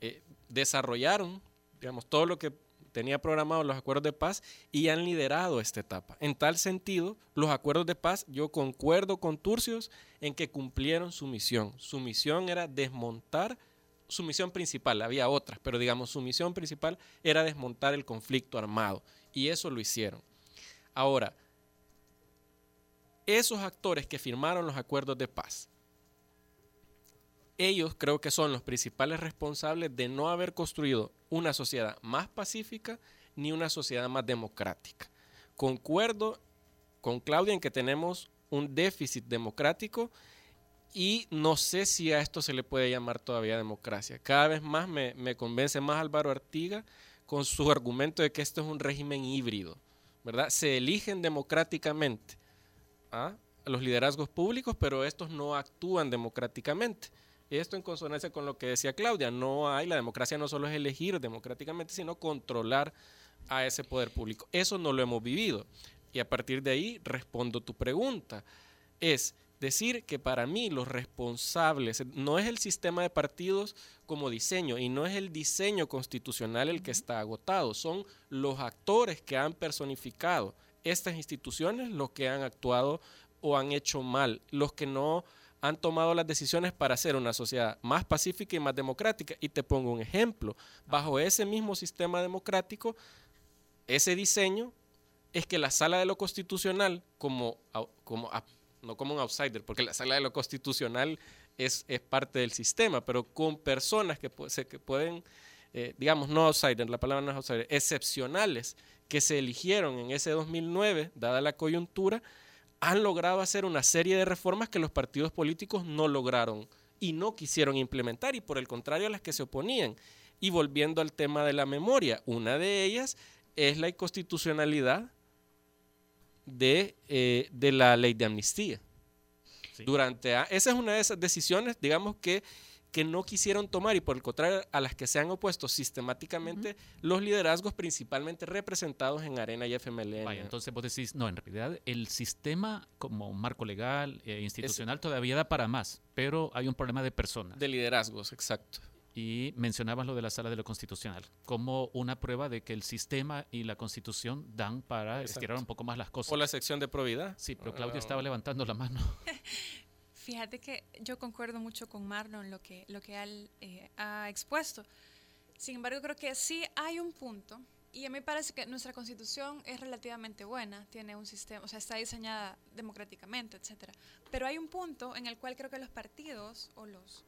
eh, desarrollaron, digamos, todo lo que tenía programado los acuerdos de paz y han liderado esta etapa. En tal sentido, los acuerdos de paz, yo concuerdo con Turcios en que cumplieron su misión. Su misión era desmontar, su misión principal, había otras, pero digamos, su misión principal era desmontar el conflicto armado y eso lo hicieron. Ahora, esos actores que firmaron los acuerdos de paz, ellos creo que son los principales responsables de no haber construido una sociedad más pacífica ni una sociedad más democrática. Concuerdo con Claudia en que tenemos un déficit democrático y no sé si a esto se le puede llamar todavía democracia. Cada vez más me, convence más Álvaro Artiga con su argumento de que esto es un régimen híbrido, ¿verdad? Se eligen democráticamente a los liderazgos públicos, pero estos no actúan democráticamente. Esto en consonancia con lo que decía Claudia, no hay, la democracia no solo es elegir democráticamente, sino controlar a ese poder público. Eso no lo hemos vivido. Y a partir de ahí respondo tu pregunta. Es decir que para mí los responsables no es el sistema de partidos como diseño y no es el diseño constitucional el que está agotado, son los actores que han personificado estas instituciones los que han actuado o han hecho mal, los que no han tomado las decisiones para hacer una sociedad más pacífica y más democrática. Y te pongo un ejemplo. Bajo ese mismo sistema democrático, ese diseño es que la sala de lo constitucional, como, como no como un outsider, porque la sala de lo constitucional es, es parte del sistema, pero con personas que, que pueden, eh, digamos, no outsider, la palabra no es outsider, excepcionales, que se eligieron en ese 2009, dada la coyuntura, han logrado hacer una serie de reformas que los partidos políticos no lograron y no quisieron implementar, y por el contrario a las que se oponían. Y volviendo al tema de la memoria, una de ellas es la inconstitucionalidad de, eh, de la ley de amnistía. Durante, esa es una de esas decisiones, digamos, que que no quisieron tomar y por el contrario a las que se han opuesto sistemáticamente los liderazgos principalmente representados en Arena y FMLN. Vaya, entonces vos decís, no, en realidad el sistema como marco legal, e institucional todavía da para más, pero hay un problema de personas. De liderazgos, exacto. Y mencionabas lo de la sala de lo constitucional como una prueba de que el sistema y la constitución dan para estirar un poco más las cosas. O la sección de probidad. Sí, pero Claudia ah. estaba levantando la mano. (laughs) Fíjate que yo concuerdo mucho con Marlon lo que, lo que él eh, ha expuesto. Sin embargo, creo que sí hay un punto, y a mí parece que nuestra constitución es relativamente buena, tiene un sistema, o sea, está diseñada democráticamente, etcétera. Pero hay un punto en el cual creo que los partidos o los,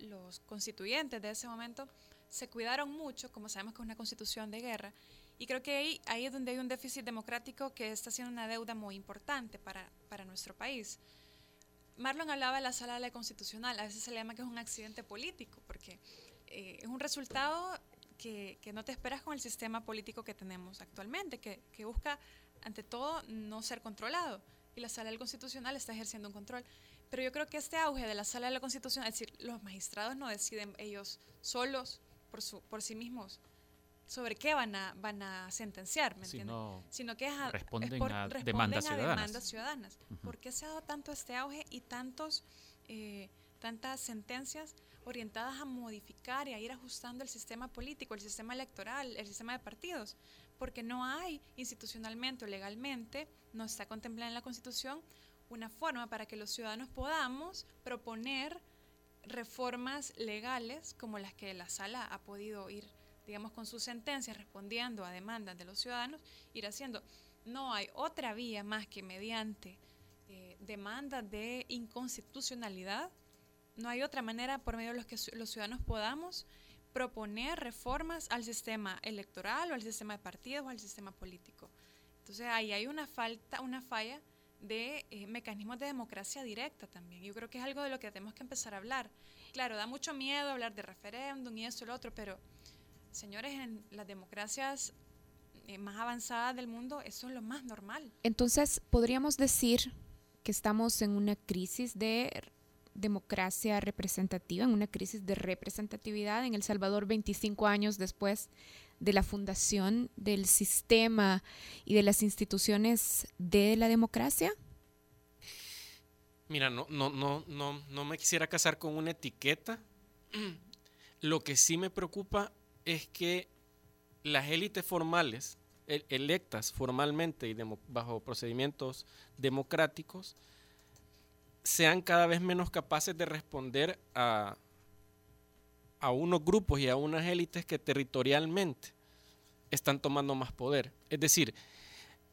los constituyentes de ese momento se cuidaron mucho, como sabemos que es una constitución de guerra, y creo que ahí, ahí es donde hay un déficit democrático que está siendo una deuda muy importante para, para nuestro país. Marlon hablaba de la sala de la constitucional, a veces se le llama que es un accidente político, porque eh, es un resultado que, no te esperas con el sistema político que tenemos actualmente, que, busca ante todo, no ser controlado. Y la sala del constitucional está ejerciendo un control. Pero yo creo que este auge de la sala de la constitución, es decir, los magistrados no deciden ellos solos por, su, por sí mismos sobre qué van a, van a sentenciar, ¿me entiendes? Sino que es responden, a, demandas ciudadanas. ¿Por qué se ha dado tanto este auge y tantos, eh, tantas sentencias orientadas a modificar y a ir ajustando el sistema político, el sistema electoral, el sistema de partidos? Porque no hay institucionalmente o legalmente, no está contemplada en la Constitución, una forma para que los ciudadanos podamos proponer reformas legales como las que la sala ha podido ir digamos, con sus sentencias, respondiendo a demandas de los ciudadanos, ir haciendo. No hay otra vía más que mediante eh, demandas de inconstitucionalidad. No hay otra manera por medio de los que los ciudadanos podamos proponer reformas al sistema electoral o al sistema de partidos o al sistema político. Entonces ahí hay una falta, una falla de eh, mecanismos de democracia directa también. Yo creo que es algo de lo que tenemos que empezar a hablar. Claro, da mucho miedo hablar de referéndum y eso y lo otro, pero Señores, en las democracias eh, más avanzadas del mundo, eso es lo más normal. Entonces, podríamos decir que estamos en una crisis de democracia representativa, en una crisis de representatividad en El Salvador 25 años después de la fundación del sistema y de las instituciones de la democracia? Mira, no, no, no, no, no me quisiera casar con una etiqueta. (clears throat) Lo que sí me preocupa es que las élites formales, electas formalmente y bajo procedimientos democráticos, sean cada vez menos capaces de responder a, a unos grupos y a unas élites que territorialmente están tomando más poder. Es decir,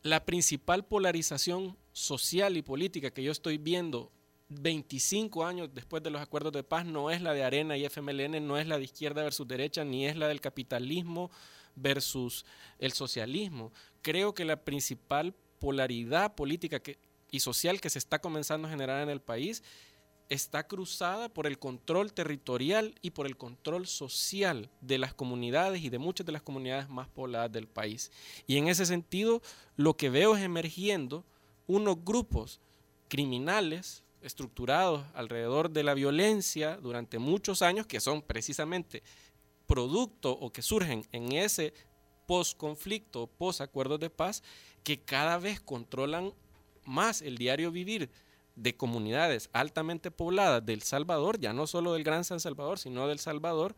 la principal polarización social y política que yo estoy viendo 25 años después de los acuerdos de paz no es la de Arena y FMLN, no es la de izquierda versus derecha, ni es la del capitalismo versus el socialismo. Creo que la principal polaridad política y social que se está comenzando a generar en el país está cruzada por el control territorial y por el control social de las comunidades y de muchas de las comunidades más pobladas del país. Y en ese sentido, lo que veo es emergiendo unos grupos criminales estructurados alrededor de la violencia durante muchos años, que son precisamente producto o que surgen en ese post-conflicto, post-acuerdos de paz, que cada vez controlan más el diario vivir de comunidades altamente pobladas del Salvador, ya no solo del Gran San Salvador, sino del Salvador,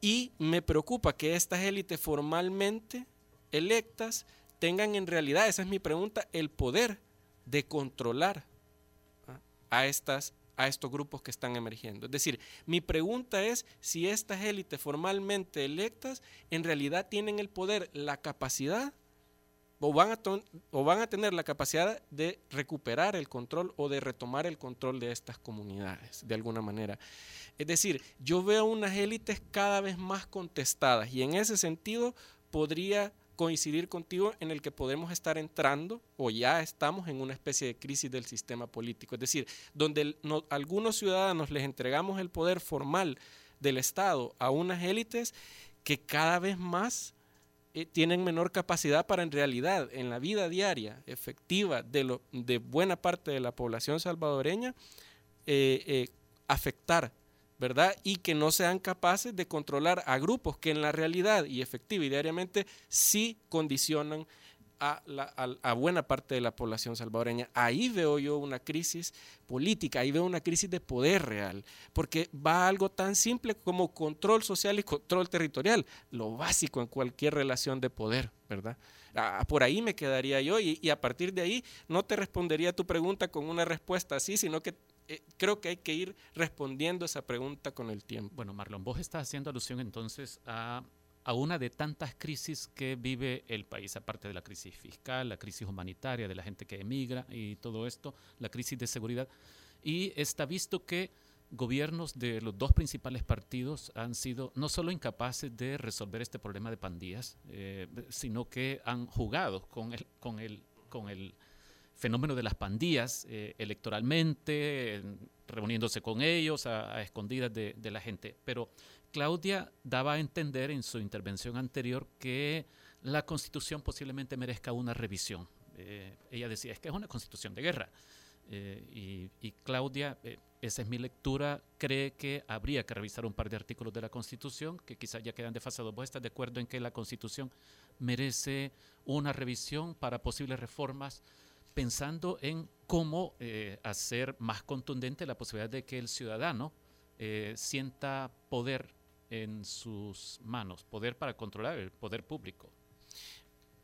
y me preocupa que estas élites formalmente electas tengan en realidad, esa es mi pregunta, el poder de controlar a, estas, a estos grupos que están emergiendo. Es decir, mi pregunta es si estas élites formalmente electas en realidad tienen el poder, la capacidad o van, a o van a tener la capacidad de recuperar el control o de retomar el control de estas comunidades, de alguna manera. Es decir, yo veo unas élites cada vez más contestadas y en ese sentido podría coincidir contigo en el que podemos estar entrando o ya estamos en una especie de crisis del sistema político. Es decir, donde algunos ciudadanos les entregamos el poder formal del Estado a unas élites que cada vez más eh, tienen menor capacidad para en realidad en la vida diaria efectiva de, buena parte de la población salvadoreña eh, eh, afectar ¿verdad? Y que no sean capaces de controlar a grupos que en la realidad y efectiva y diariamente sí condicionan a, a, buena parte de la población salvadoreña. Ahí veo yo una crisis política, ahí veo una crisis de poder real, porque va algo tan simple como control social y control territorial, lo básico en cualquier relación de poder, ¿verdad? Ah, por ahí me quedaría yo y, y, a partir de ahí no te respondería tu pregunta con una respuesta así, sino que eh, creo que hay que ir respondiendo esa pregunta con el tiempo. Bueno, Marlon, vos estás haciendo alusión entonces a, a una de tantas crisis que vive el país, aparte de la crisis fiscal, la crisis humanitaria, de la gente que emigra y todo esto, la crisis de seguridad. Y está visto que gobiernos de los dos principales partidos han sido no solo incapaces de resolver este problema de pandillas, eh, sino que han jugado con el, con el, con el fenómeno de las pandillas eh, electoralmente, reuniéndose con ellos a, escondidas de, la gente. Pero Claudia daba a entender en su intervención anterior que la constitución posiblemente merezca una revisión. Eh, ella decía, es que es una constitución de guerra. Eh, y, Claudia, eh, esa es mi lectura, cree que habría que revisar un par de artículos de la Constitución que quizás ya quedan desfasados. ¿Vos estás de acuerdo en que la Constitución merece una revisión para posibles reformas pensando en cómo hacer más contundente la posibilidad de que el ciudadano sienta poder en sus manos, poder para controlar el poder público?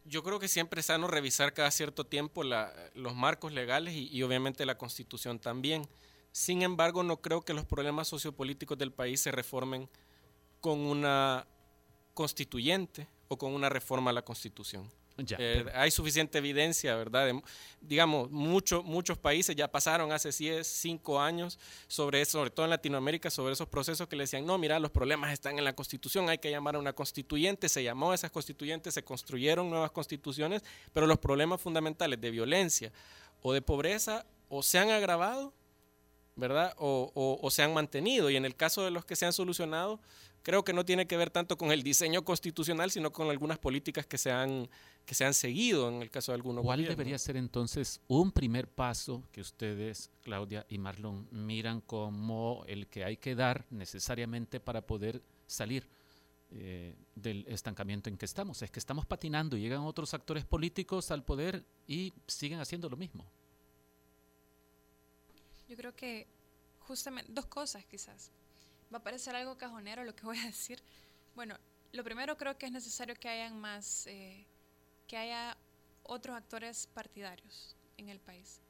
yo creo que siempre es sano revisar cada cierto tiempo los marcos legales y, obviamente la constitución también. Sin embargo, no creo que los problemas sociopolíticos del país se reformen con una constituyente o con una reforma a la constitución. Eh, hay suficiente evidencia, ¿verdad? digamos, muchos muchos países ya pasaron hace 10, 5 años sobre eso, sobre todo en Latinoamérica, sobre esos procesos que le decían, no, mira, los problemas están en la constitución, hay que llamar a una constituyente, se llamó a esas constituyentes, se construyeron nuevas constituciones, pero los problemas fundamentales de violencia o de pobreza o se han agravado, ¿verdad? O, o se han mantenido. Y en el caso de los que se han solucionado, creo que no tiene que ver tanto con el diseño constitucional, sino con algunas políticas que se han, que se han seguido en el caso de algunos ¿Cuál debería ser entonces un primer paso que ustedes, Claudia y Marlon, miran como el que hay que dar necesariamente para poder salir eh, del estancamiento en que estamos? Es que estamos patinando y llegan otros actores políticos al poder y siguen haciendo lo mismo. Yo creo que justamente dos cosas quizás va a parecer algo cajonero lo que voy a decir. Bueno, lo primero creo que es necesario que hayan más, eh, que haya otros actores partidarios en el país.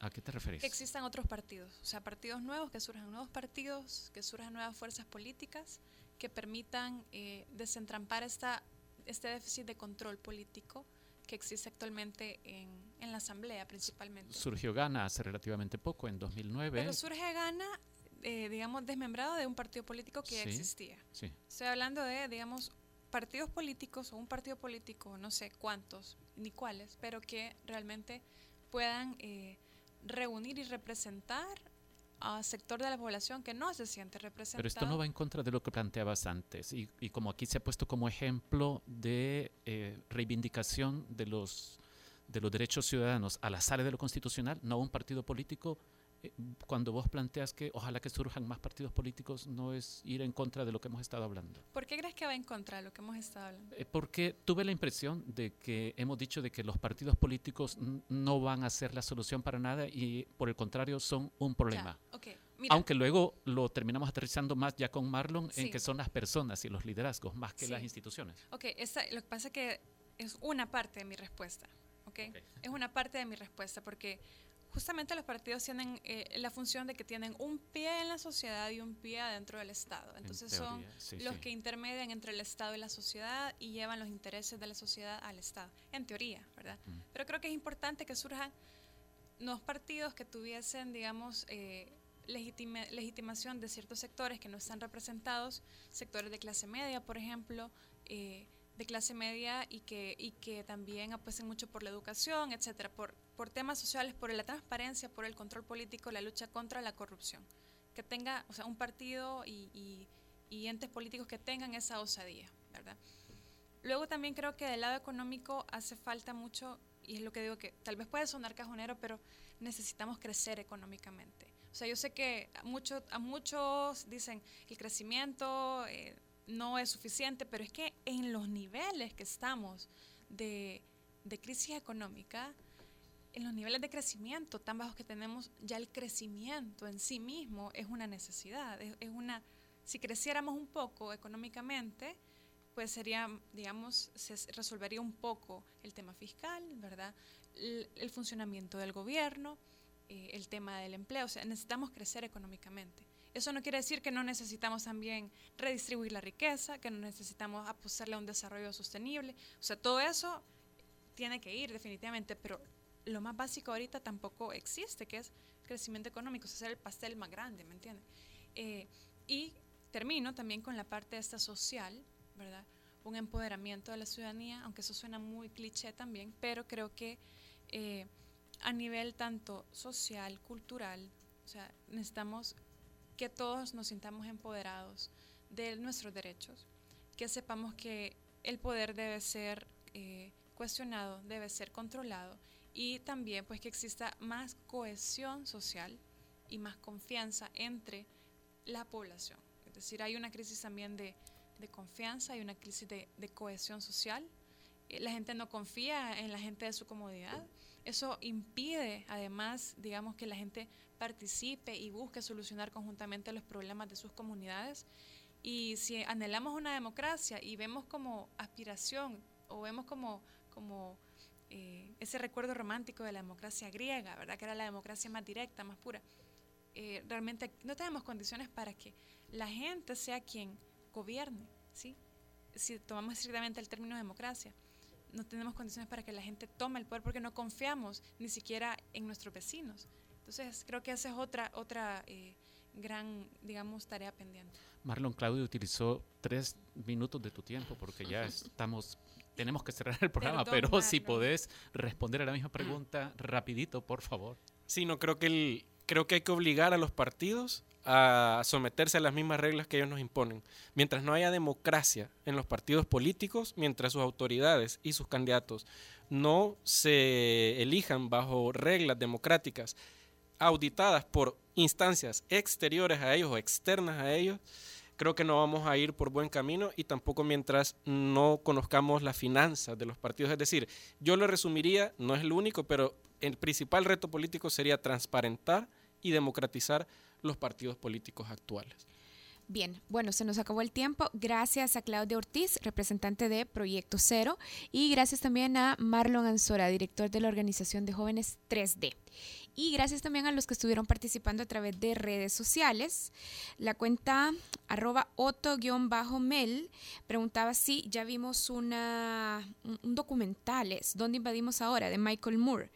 ¿A, qué, te refieres? Que existan otros partidos, o sea, partidos nuevos, que surjan nuevos partidos, que surjan nuevas fuerzas políticas que permitan eh, desentrampar esta, este déficit de control político que existe actualmente en, en, la Asamblea principalmente. Surgió Gana hace relativamente poco, en 2009. Pero surge Gana eh, digamos, desmembrado de un partido político que ya existía. Estoy hablando de, digamos, partidos políticos o un partido político, no sé cuántos ni cuáles, pero que realmente puedan eh, reunir y representar a sector de la población que no se siente representado. Pero esto no va en contra de lo que planteabas antes y, y como aquí se ha puesto como ejemplo de eh, reivindicación de los de los derechos ciudadanos a la sala de lo constitucional, no un partido político cuando vos planteas que ojalá que surjan más partidos políticos, no es ir en contra de lo que hemos estado hablando. ¿Por qué crees que va en contra de lo que hemos estado hablando? Eh, porque tuve la impresión de que hemos dicho de que los partidos políticos no van a ser la solución para nada y por el contrario son un problema. Aunque luego lo terminamos aterrizando más ya con Marlon en que son las personas y los liderazgos más que las instituciones. Ok, lo que pasa es que es una parte de mi respuesta. Okay? okay. Es una parte de mi respuesta porque justamente los partidos tienen eh, la función de que tienen un pie en la sociedad y un pie adentro del Estado. Entonces son los que intermedian entre el Estado y la sociedad y llevan los intereses de la sociedad al Estado, en teoría, ¿verdad? Mm. Pero creo que es importante que surjan nuevos partidos que tuviesen, digamos, eh, legitimación de ciertos sectores que no están representados, sectores de clase media, por ejemplo, eh, de clase media y que, y que también apuesten mucho por la educación, etcétera, por, por temas sociales, por la transparencia, por el control político, la lucha contra la corrupción. Que tenga, o sea, un partido y, y, y entes políticos que tengan esa osadía, ¿verdad? Luego también creo que del lado económico hace falta mucho, y es lo que digo que tal vez puede sonar cajonero, pero necesitamos crecer económicamente. O sea, yo sé que a, mucho, a muchos dicen el crecimiento, eh, no es suficiente, pero es que en los niveles que estamos de, crisis económica, en los niveles de crecimiento tan bajos que tenemos, ya el crecimiento en sí mismo es una necesidad, es, una, si creciéramos un poco económicamente, pues sería, digamos, se resolvería un poco el tema fiscal, ¿verdad? El, funcionamiento del gobierno, eh, el tema del empleo, o sea, necesitamos crecer económicamente. Eso no quiere decir que no necesitamos también redistribuir la riqueza, que no necesitamos apostarle a un desarrollo sostenible. O sea, todo eso tiene que ir definitivamente, pero lo más básico ahorita tampoco existe, que es crecimiento económico, o sea, el pastel más grande, ¿me entiendes? Eh, y termino también con la parte esta social, ¿verdad? Un empoderamiento de la ciudadanía, aunque eso suena muy cliché también, pero creo que eh, a nivel tanto social, cultural, o sea, necesitamos que todos nos sintamos empoderados de nuestros derechos, que sepamos que el poder debe ser eh, cuestionado, debe ser controlado y también pues que exista más cohesión social y más confianza entre la población. Es decir, hay una crisis también de, de confianza, hay una crisis de, de cohesión social. Eh, la gente no confía en la gente de su comodidad. Eso impide, además, digamos, que la gente participe y busque solucionar conjuntamente los problemas de sus comunidades. Y si anhelamos una democracia y vemos como aspiración o vemos como, como eh, ese recuerdo romántico de la democracia griega, ¿verdad? Que era la democracia más directa, más pura. Eh, realmente no tenemos condiciones para que la gente sea quien gobierne, ¿sí? Si tomamos estrictamente el término democracia, no tenemos condiciones para que la gente tome el poder porque no confiamos ni siquiera en nuestros vecinos. Entonces, creo que esa es otra, otra eh, gran, digamos, tarea pendiente. Marlon Claudio utilizó tres minutos de tu tiempo porque ya estamos, tenemos que cerrar el programa, Perdón, pero si podés responder a la misma pregunta rapidito, por favor. Sí, no creo que el, creo que hay que obligar a los partidos a someterse a las mismas reglas que ellos nos imponen. Mientras no haya democracia en los partidos políticos, mientras sus autoridades y sus candidatos no se elijan bajo reglas democráticas auditadas por instancias exteriores a ellos o externas a ellos, creo que no vamos a ir por buen camino y tampoco mientras no conozcamos las finanzas de los partidos. Es decir, yo lo resumiría, no es el único, pero el principal reto político sería transparentar y democratizar los partidos políticos actuales. Bien, bueno, se nos acabó el tiempo. Gracias a Claudia Ortiz, representante de Proyecto Cero, y gracias también a Marlon Ansora, director de la Organización de Jóvenes 3D. Y gracias también a los que estuvieron participando a través de redes sociales. La cuenta arroba otto-mel preguntaba si ya vimos una, un, documental, ¿Dónde invadimos ahora? de Michael Moore.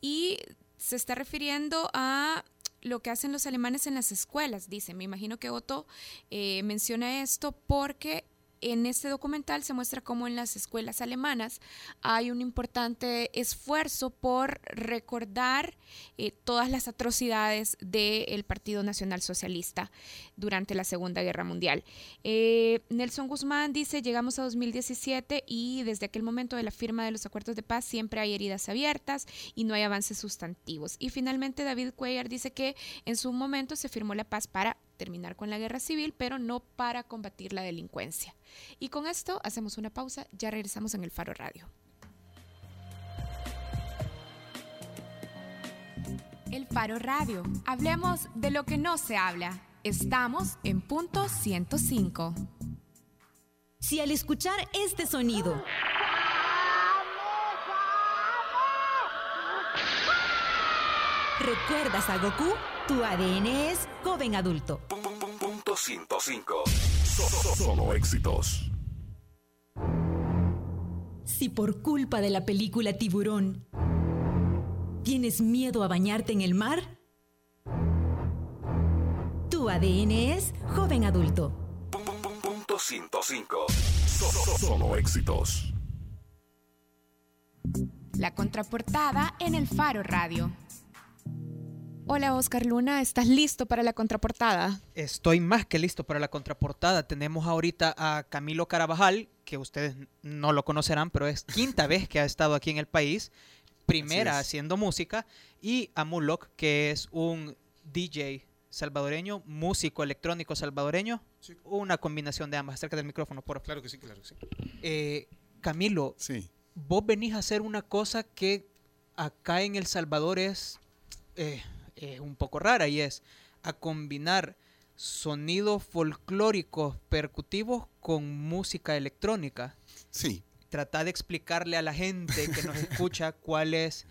Y se está refiriendo a lo que hacen los alemanes en las escuelas, dice. Me imagino que Otto eh, menciona esto porque en este documental se muestra cómo en las escuelas alemanas hay un importante esfuerzo por recordar eh, todas las atrocidades del Partido Nacional Socialista durante la Segunda Guerra Mundial. Eh, Nelson Guzmán dice, llegamos a 2017 y desde aquel momento de la firma de los acuerdos de paz siempre hay heridas abiertas y no hay avances sustantivos. Y finalmente David Cuellar dice que en su momento se firmó la paz para terminar con la guerra civil, pero no para combatir la delincuencia. Y con esto hacemos una pausa, ya regresamos en el Faro Radio. El Faro Radio. Hablemos de lo que no se habla. Estamos en punto 105. Si al escuchar este sonido recuerdas a Goku, tu ADN es joven adulto. Punto 105. So- so- Solo éxitos. Si por culpa de la película Tiburón tienes miedo a bañarte en el mar, tu ADN es joven adulto. Punto 105. So- so- Solo éxitos. La contraportada en el Faro Radio. Hola Oscar Luna, ¿estás listo para la contraportada? Estoy más que listo para la contraportada. Tenemos ahorita a Camilo Carabajal, que ustedes no lo conocerán, pero es quinta (laughs) vez que ha estado aquí en el país. Primera haciendo música. Y a Mulok, que es un DJ salvadoreño, músico electrónico salvadoreño. Sí. Una combinación de ambas. Acerca del micrófono, por favor. Claro que sí, claro que sí. Eh, Camilo, Sí. vos venís a hacer una cosa que acá en El Salvador es eh, eh, un poco rara y es a combinar sonidos folclóricos percutivos con música electrónica. Sí. Trata de explicarle a la gente que nos (laughs) escucha cuál es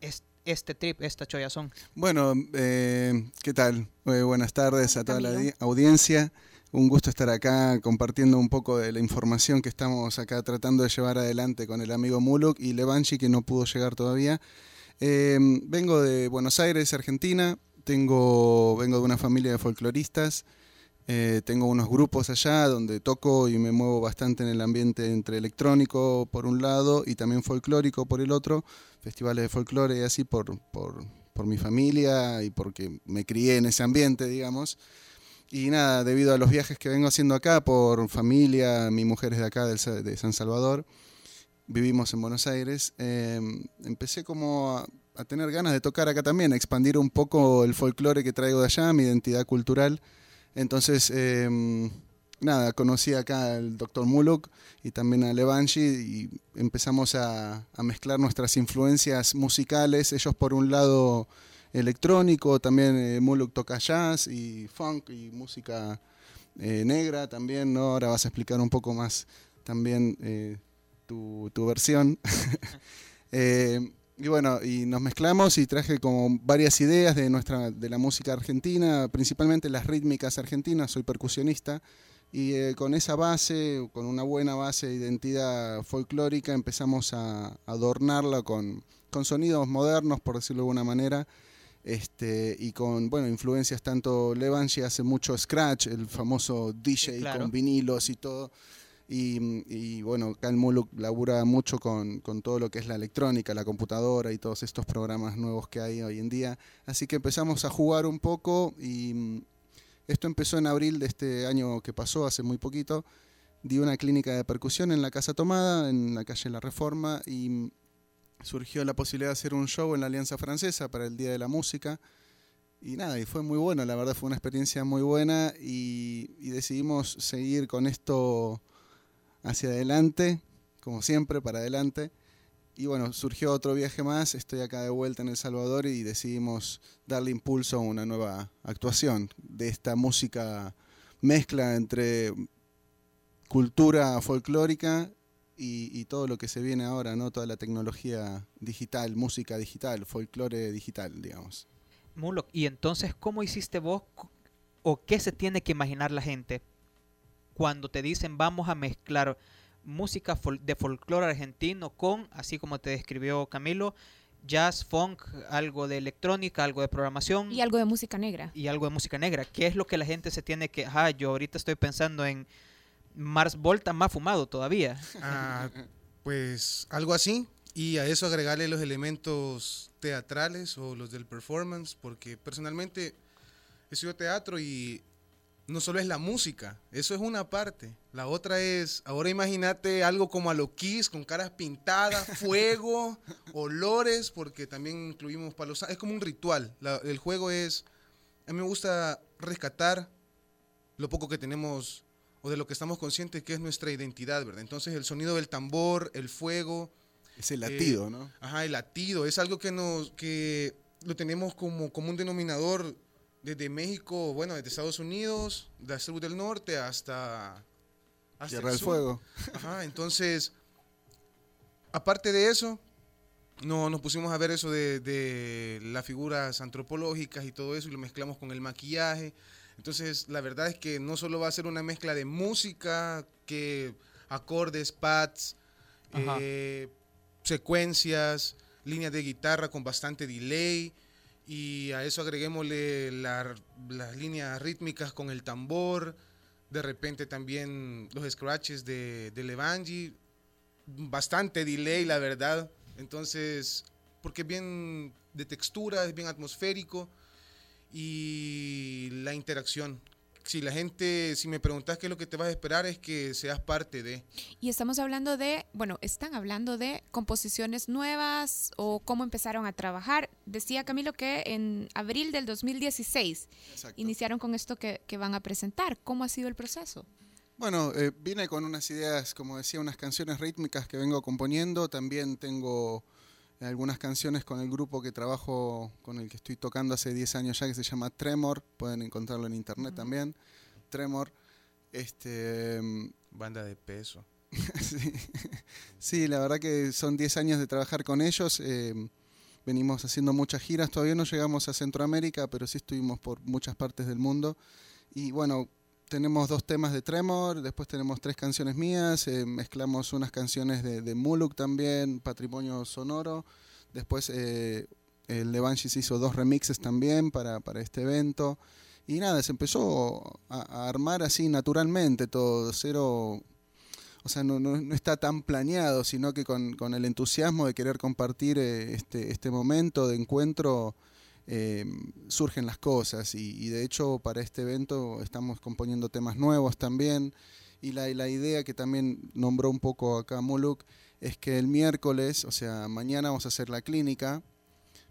es- este trip, esta choyazón. Bueno, eh, ¿qué tal? Eh, buenas tardes a toda la audiencia. Un gusto estar acá compartiendo un poco de la información que estamos acá tratando de llevar adelante con el amigo Muluk y Levanchi, que no pudo llegar todavía. Eh, vengo de Buenos Aires, Argentina. Tengo, vengo de una familia de folcloristas. Eh, tengo unos grupos allá donde toco y me muevo bastante en el ambiente entre electrónico por un lado y también folclórico por el otro, festivales de folclore y así por, por, por mi familia y porque me crié en ese ambiente, digamos. y nada, debido a los viajes que vengo haciendo acá por familia, mi mujer es de acá, de San Salvador, vivimos en Buenos Aires, em, empecé como a, tener ganas de tocar acá también, a expandir un poco el folclore que traigo de allá, mi identidad cultural. Entonces, em, nada, conocí acá al doctor Muluk y también a Levanchi y empezamos a, mezclar nuestras influencias musicales. Ellos por un lado electrónico, también eh, Muluk toca jazz y funk y música eh, negra también, ¿no? Ahora vas a explicar un poco más también eh, tu, tu, versión. (laughs) y bueno, y nos mezclamos y traje como varias ideas de nuestra de la música argentina, principalmente las rítmicas argentinas, soy percusionista y eh, con esa base, con una buena base de identidad folclórica, empezamos a adornarla con, con sonidos modernos, por decirlo de alguna manera, este, y con bueno, influencias tanto Levanchi hace mucho scratch, el famoso DJ con vinilos y todo. Y, y bueno, Cal Muluk labura mucho con, con, todo lo que es la electrónica, la computadora y todos estos programas nuevos que hay hoy en día. Así que empezamos a jugar un poco y, esto empezó en abril de este año que pasó, hace muy poquito. Di una clínica de percusión en la Casa Tomada, en la calle La Reforma, y surgió la posibilidad de hacer un show en la Alianza Francesa para el Día de la Música. Y nada, y fue muy bueno, la verdad fue una experiencia muy buena y decidimos seguir con esto hacia adelante, como siempre, para adelante. Y bueno, surgió otro viaje más, estoy acá de vuelta en El Salvador y decidimos darle impulso a una nueva actuación de esta música mezcla entre cultura folclórica y, todo lo que se viene ahora, ¿no? Toda la tecnología digital, música digital, folclore digital, digamos. Mulo, y entonces, ¿cómo hiciste vos o qué se tiene que imaginar la gente cuando te dicen vamos a mezclar música de folclore argentino con, así como te describió Camilo, jazz, funk, algo de electrónica, algo de programación. Y algo de música negra. Y algo de música negra. ¿Qué es lo que la gente se tiene que... Ah, yo ahorita estoy pensando en Mars Volta más fumado todavía. Ah, pues algo así. Y a eso agregarle los elementos teatrales o los del performance, porque personalmente estudio teatro y no solo es la música, eso es una parte. La otra es, ahora imagínate algo como a lo Kiss, con caras pintadas, (laughs) fuego, olores, porque también incluimos palos. Es como un ritual. el juego es, a mí me gusta rescatar lo poco que tenemos o de lo que estamos conscientes que es nuestra identidad, ¿verdad? Entonces el sonido del tambor, el fuego. Ese latido, eh, ¿no? Ajá, el latido, es algo que nos, que lo tenemos como, como un denominador desde México, bueno, desde Estados Unidos, de sur del norte hasta, Tierra del Fuego. (laughs) Ajá, entonces, aparte de eso, no, nos pusimos a ver eso de, de, las figuras antropológicas y todo eso y lo mezclamos con el maquillaje. Entonces, la verdad es que no solo va a ser una mezcla de música, que acordes, pads, eh, secuencias, líneas de guitarra con bastante delay, y a eso agreguémosle las líneas rítmicas con el tambor, de repente también los scratches de, de Levangi, bastante delay, la verdad. Entonces, porque es bien de textura, es bien atmosférico y la interacción si la gente, si me preguntas qué es lo que te vas a esperar, es que seas parte de. Y estamos hablando de, bueno, están hablando de composiciones nuevas o cómo empezaron a trabajar. Decía Camilo que en abril del 2016 iniciaron con esto que, van a presentar. ¿Cómo ha sido el proceso? Bueno, eh, vine con unas ideas, como decía, unas canciones rítmicas que vengo componiendo. También tengo algunas canciones con el grupo que trabajo, con el que estoy tocando hace 10 años ya, que se llama Tremor, pueden encontrarlo en internet también, Tremor. Este, Banda de peso. (laughs) sí. la verdad que son 10 años de trabajar con ellos. Eh, venimos haciendo muchas giras, todavía no llegamos a Centroamérica, pero sí estuvimos por muchas partes del mundo. Y bueno, tenemos dos temas de Tremor, después tenemos tres canciones mías, eh, mezclamos unas canciones de, de, Muluk también, Patrimonio Sonoro, después eh, el Levanchis hizo dos remixes también para, para, este evento, y nada, se empezó a, armar así naturalmente todo, cero, o sea, no, no, está tan planeado, sino que con, con, el entusiasmo de querer compartir eh, este, este momento de encuentro eh, surgen las cosas. Y, de hecho para este evento estamos componiendo temas nuevos también. Y la, idea que también nombró un poco acá Muluk es que el miércoles, o sea, mañana vamos a hacer la clínica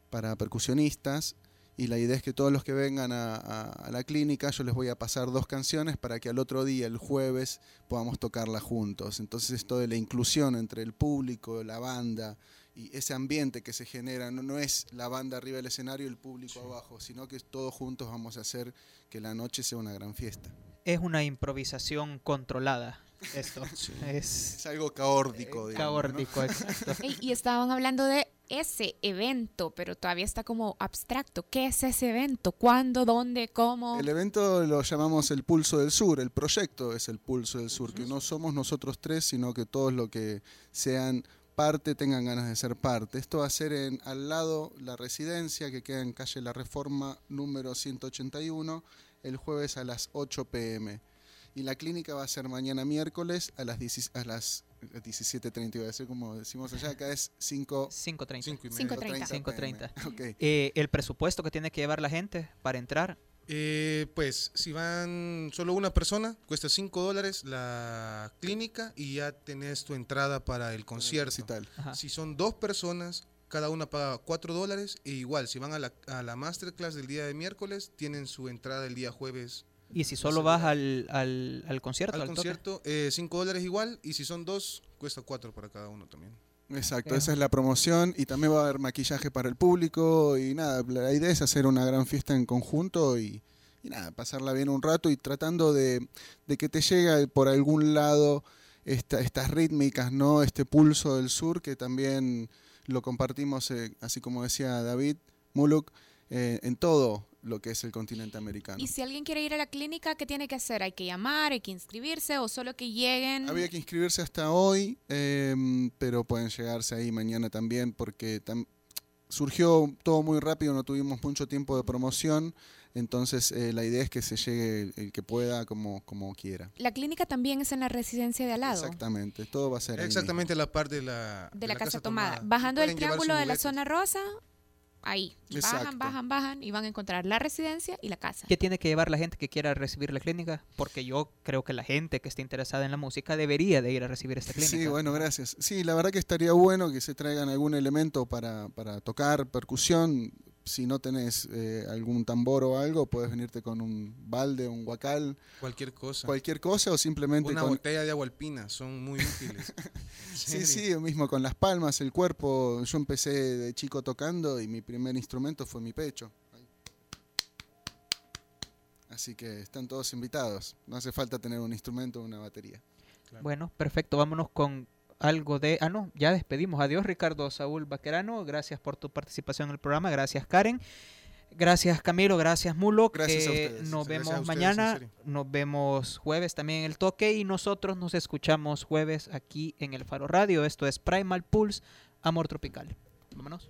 para percusionistas. Y la idea es que todos los que vengan a, a- la clínica yo les voy a pasar dos canciones para que al otro día, el jueves, podamos tocarla juntos. Entonces esto de la inclusión entre el público, la banda y ese ambiente que se genera, no, no es la banda arriba del escenario y el público abajo, sino que todos juntos vamos a hacer que la noche sea una gran fiesta. Es una improvisación controlada. Esto (laughs) es, Es algo caórdico. digamos, ¿no? caórdico, (laughs) exacto. Y estaban hablando de ese evento, pero todavía está como abstracto. ¿Qué es ese evento? ¿Cuándo? ¿Dónde? ¿Cómo? El evento lo llamamos el Pulso del Sur, el proyecto es el Pulso del Sur, que no somos nosotros tres, sino que todos los que sean parte tengan ganas de ser parte. Esto va a ser en, al lado la residencia que queda en calle La Reforma número 181, el jueves a las 8 pm. Y la clínica va a ser mañana miércoles a las, 10 a las 17.30, iba a decir como decimos allá, acá es 5... 5.30. Cinco y media. 5.30. 5.30. Ok. Eh, el presupuesto que tiene que llevar la gente para entrar. Eh, pues si van solo una persona, cuesta 5 dólares la clínica y ya tenés tu entrada para el concierto. Recital. Ajá. Si son dos personas, cada una paga 4 dólares. E igual, si van a la, a la masterclass del día de miércoles, tienen su entrada el día jueves Y si solo vas al, al, al concierto, al al concierto. 5 dólares igual. Y si son dos, cuesta 4 para cada uno también. Exacto, esa es la promoción y también va a haber maquillaje para el público y nada, la idea es hacer una gran fiesta en conjunto y, y nada, pasarla bien un rato y tratando de, de que te llegue por algún lado esta- estas rítmicas, ¿no? Este pulso del sur que también lo compartimos, eh, así como decía David Muluk, eh, en todo lo que es el continente americano. Y si alguien quiere ir a la clínica, ¿qué tiene que hacer? ¿Hay que llamar? ¿Hay que inscribirse? ¿O solo que lleguen? Había que inscribirse hasta hoy, em, pero pueden llegarse ahí mañana también porque tam- surgió todo muy rápido, no tuvimos mucho tiempo de promoción, entonces eh, la idea es que se llegue el, el que pueda como, como quiera. La clínica también es en la residencia de al lado. Exactamente, todo va a ser ahí Exactamente la parte de la, De la casa, tomada. tomada. Bajando el triángulo de la zona rosa, ahí. Exacto. Bajan, bajan, bajan y van a encontrar la residencia y la casa. ¿Qué tiene que llevar la gente que quiera recibir la clínica? Porque yo creo que la gente que esté interesada en la música debería de ir a recibir esta clínica. Sí, bueno, gracias. Sí, la verdad que estaría bueno que se traigan algún elemento para, para tocar percusión. Si no tenés eh, algún tambor o algo, puedes venirte con un balde, un guacal, Cualquier cosa. cualquier cosa o simplemente Una con, botella de agua alpina, son muy (laughs) útiles. Sí, sí, lo mismo con las palmas, el cuerpo. Yo empecé de chico tocando y mi primer instrumento fue mi pecho. Así que están todos invitados. No hace falta tener un instrumento o una batería. Bueno, perfecto. Vámonos con algo de... Ah, no, ya despedimos. Adiós, Ricardo Saúl Baquerano. Gracias por tu participación en el programa. Gracias, Karen. Gracias, Camilo. Gracias, Mulo. Gracias a ustedes. Nos Gracias vemos ustedes, mañana. Nos vemos jueves también en el toque. Y nosotros nos escuchamos jueves aquí en el Faro Radio. Esto es Primal Pulse, Amor Tropical. Vámonos.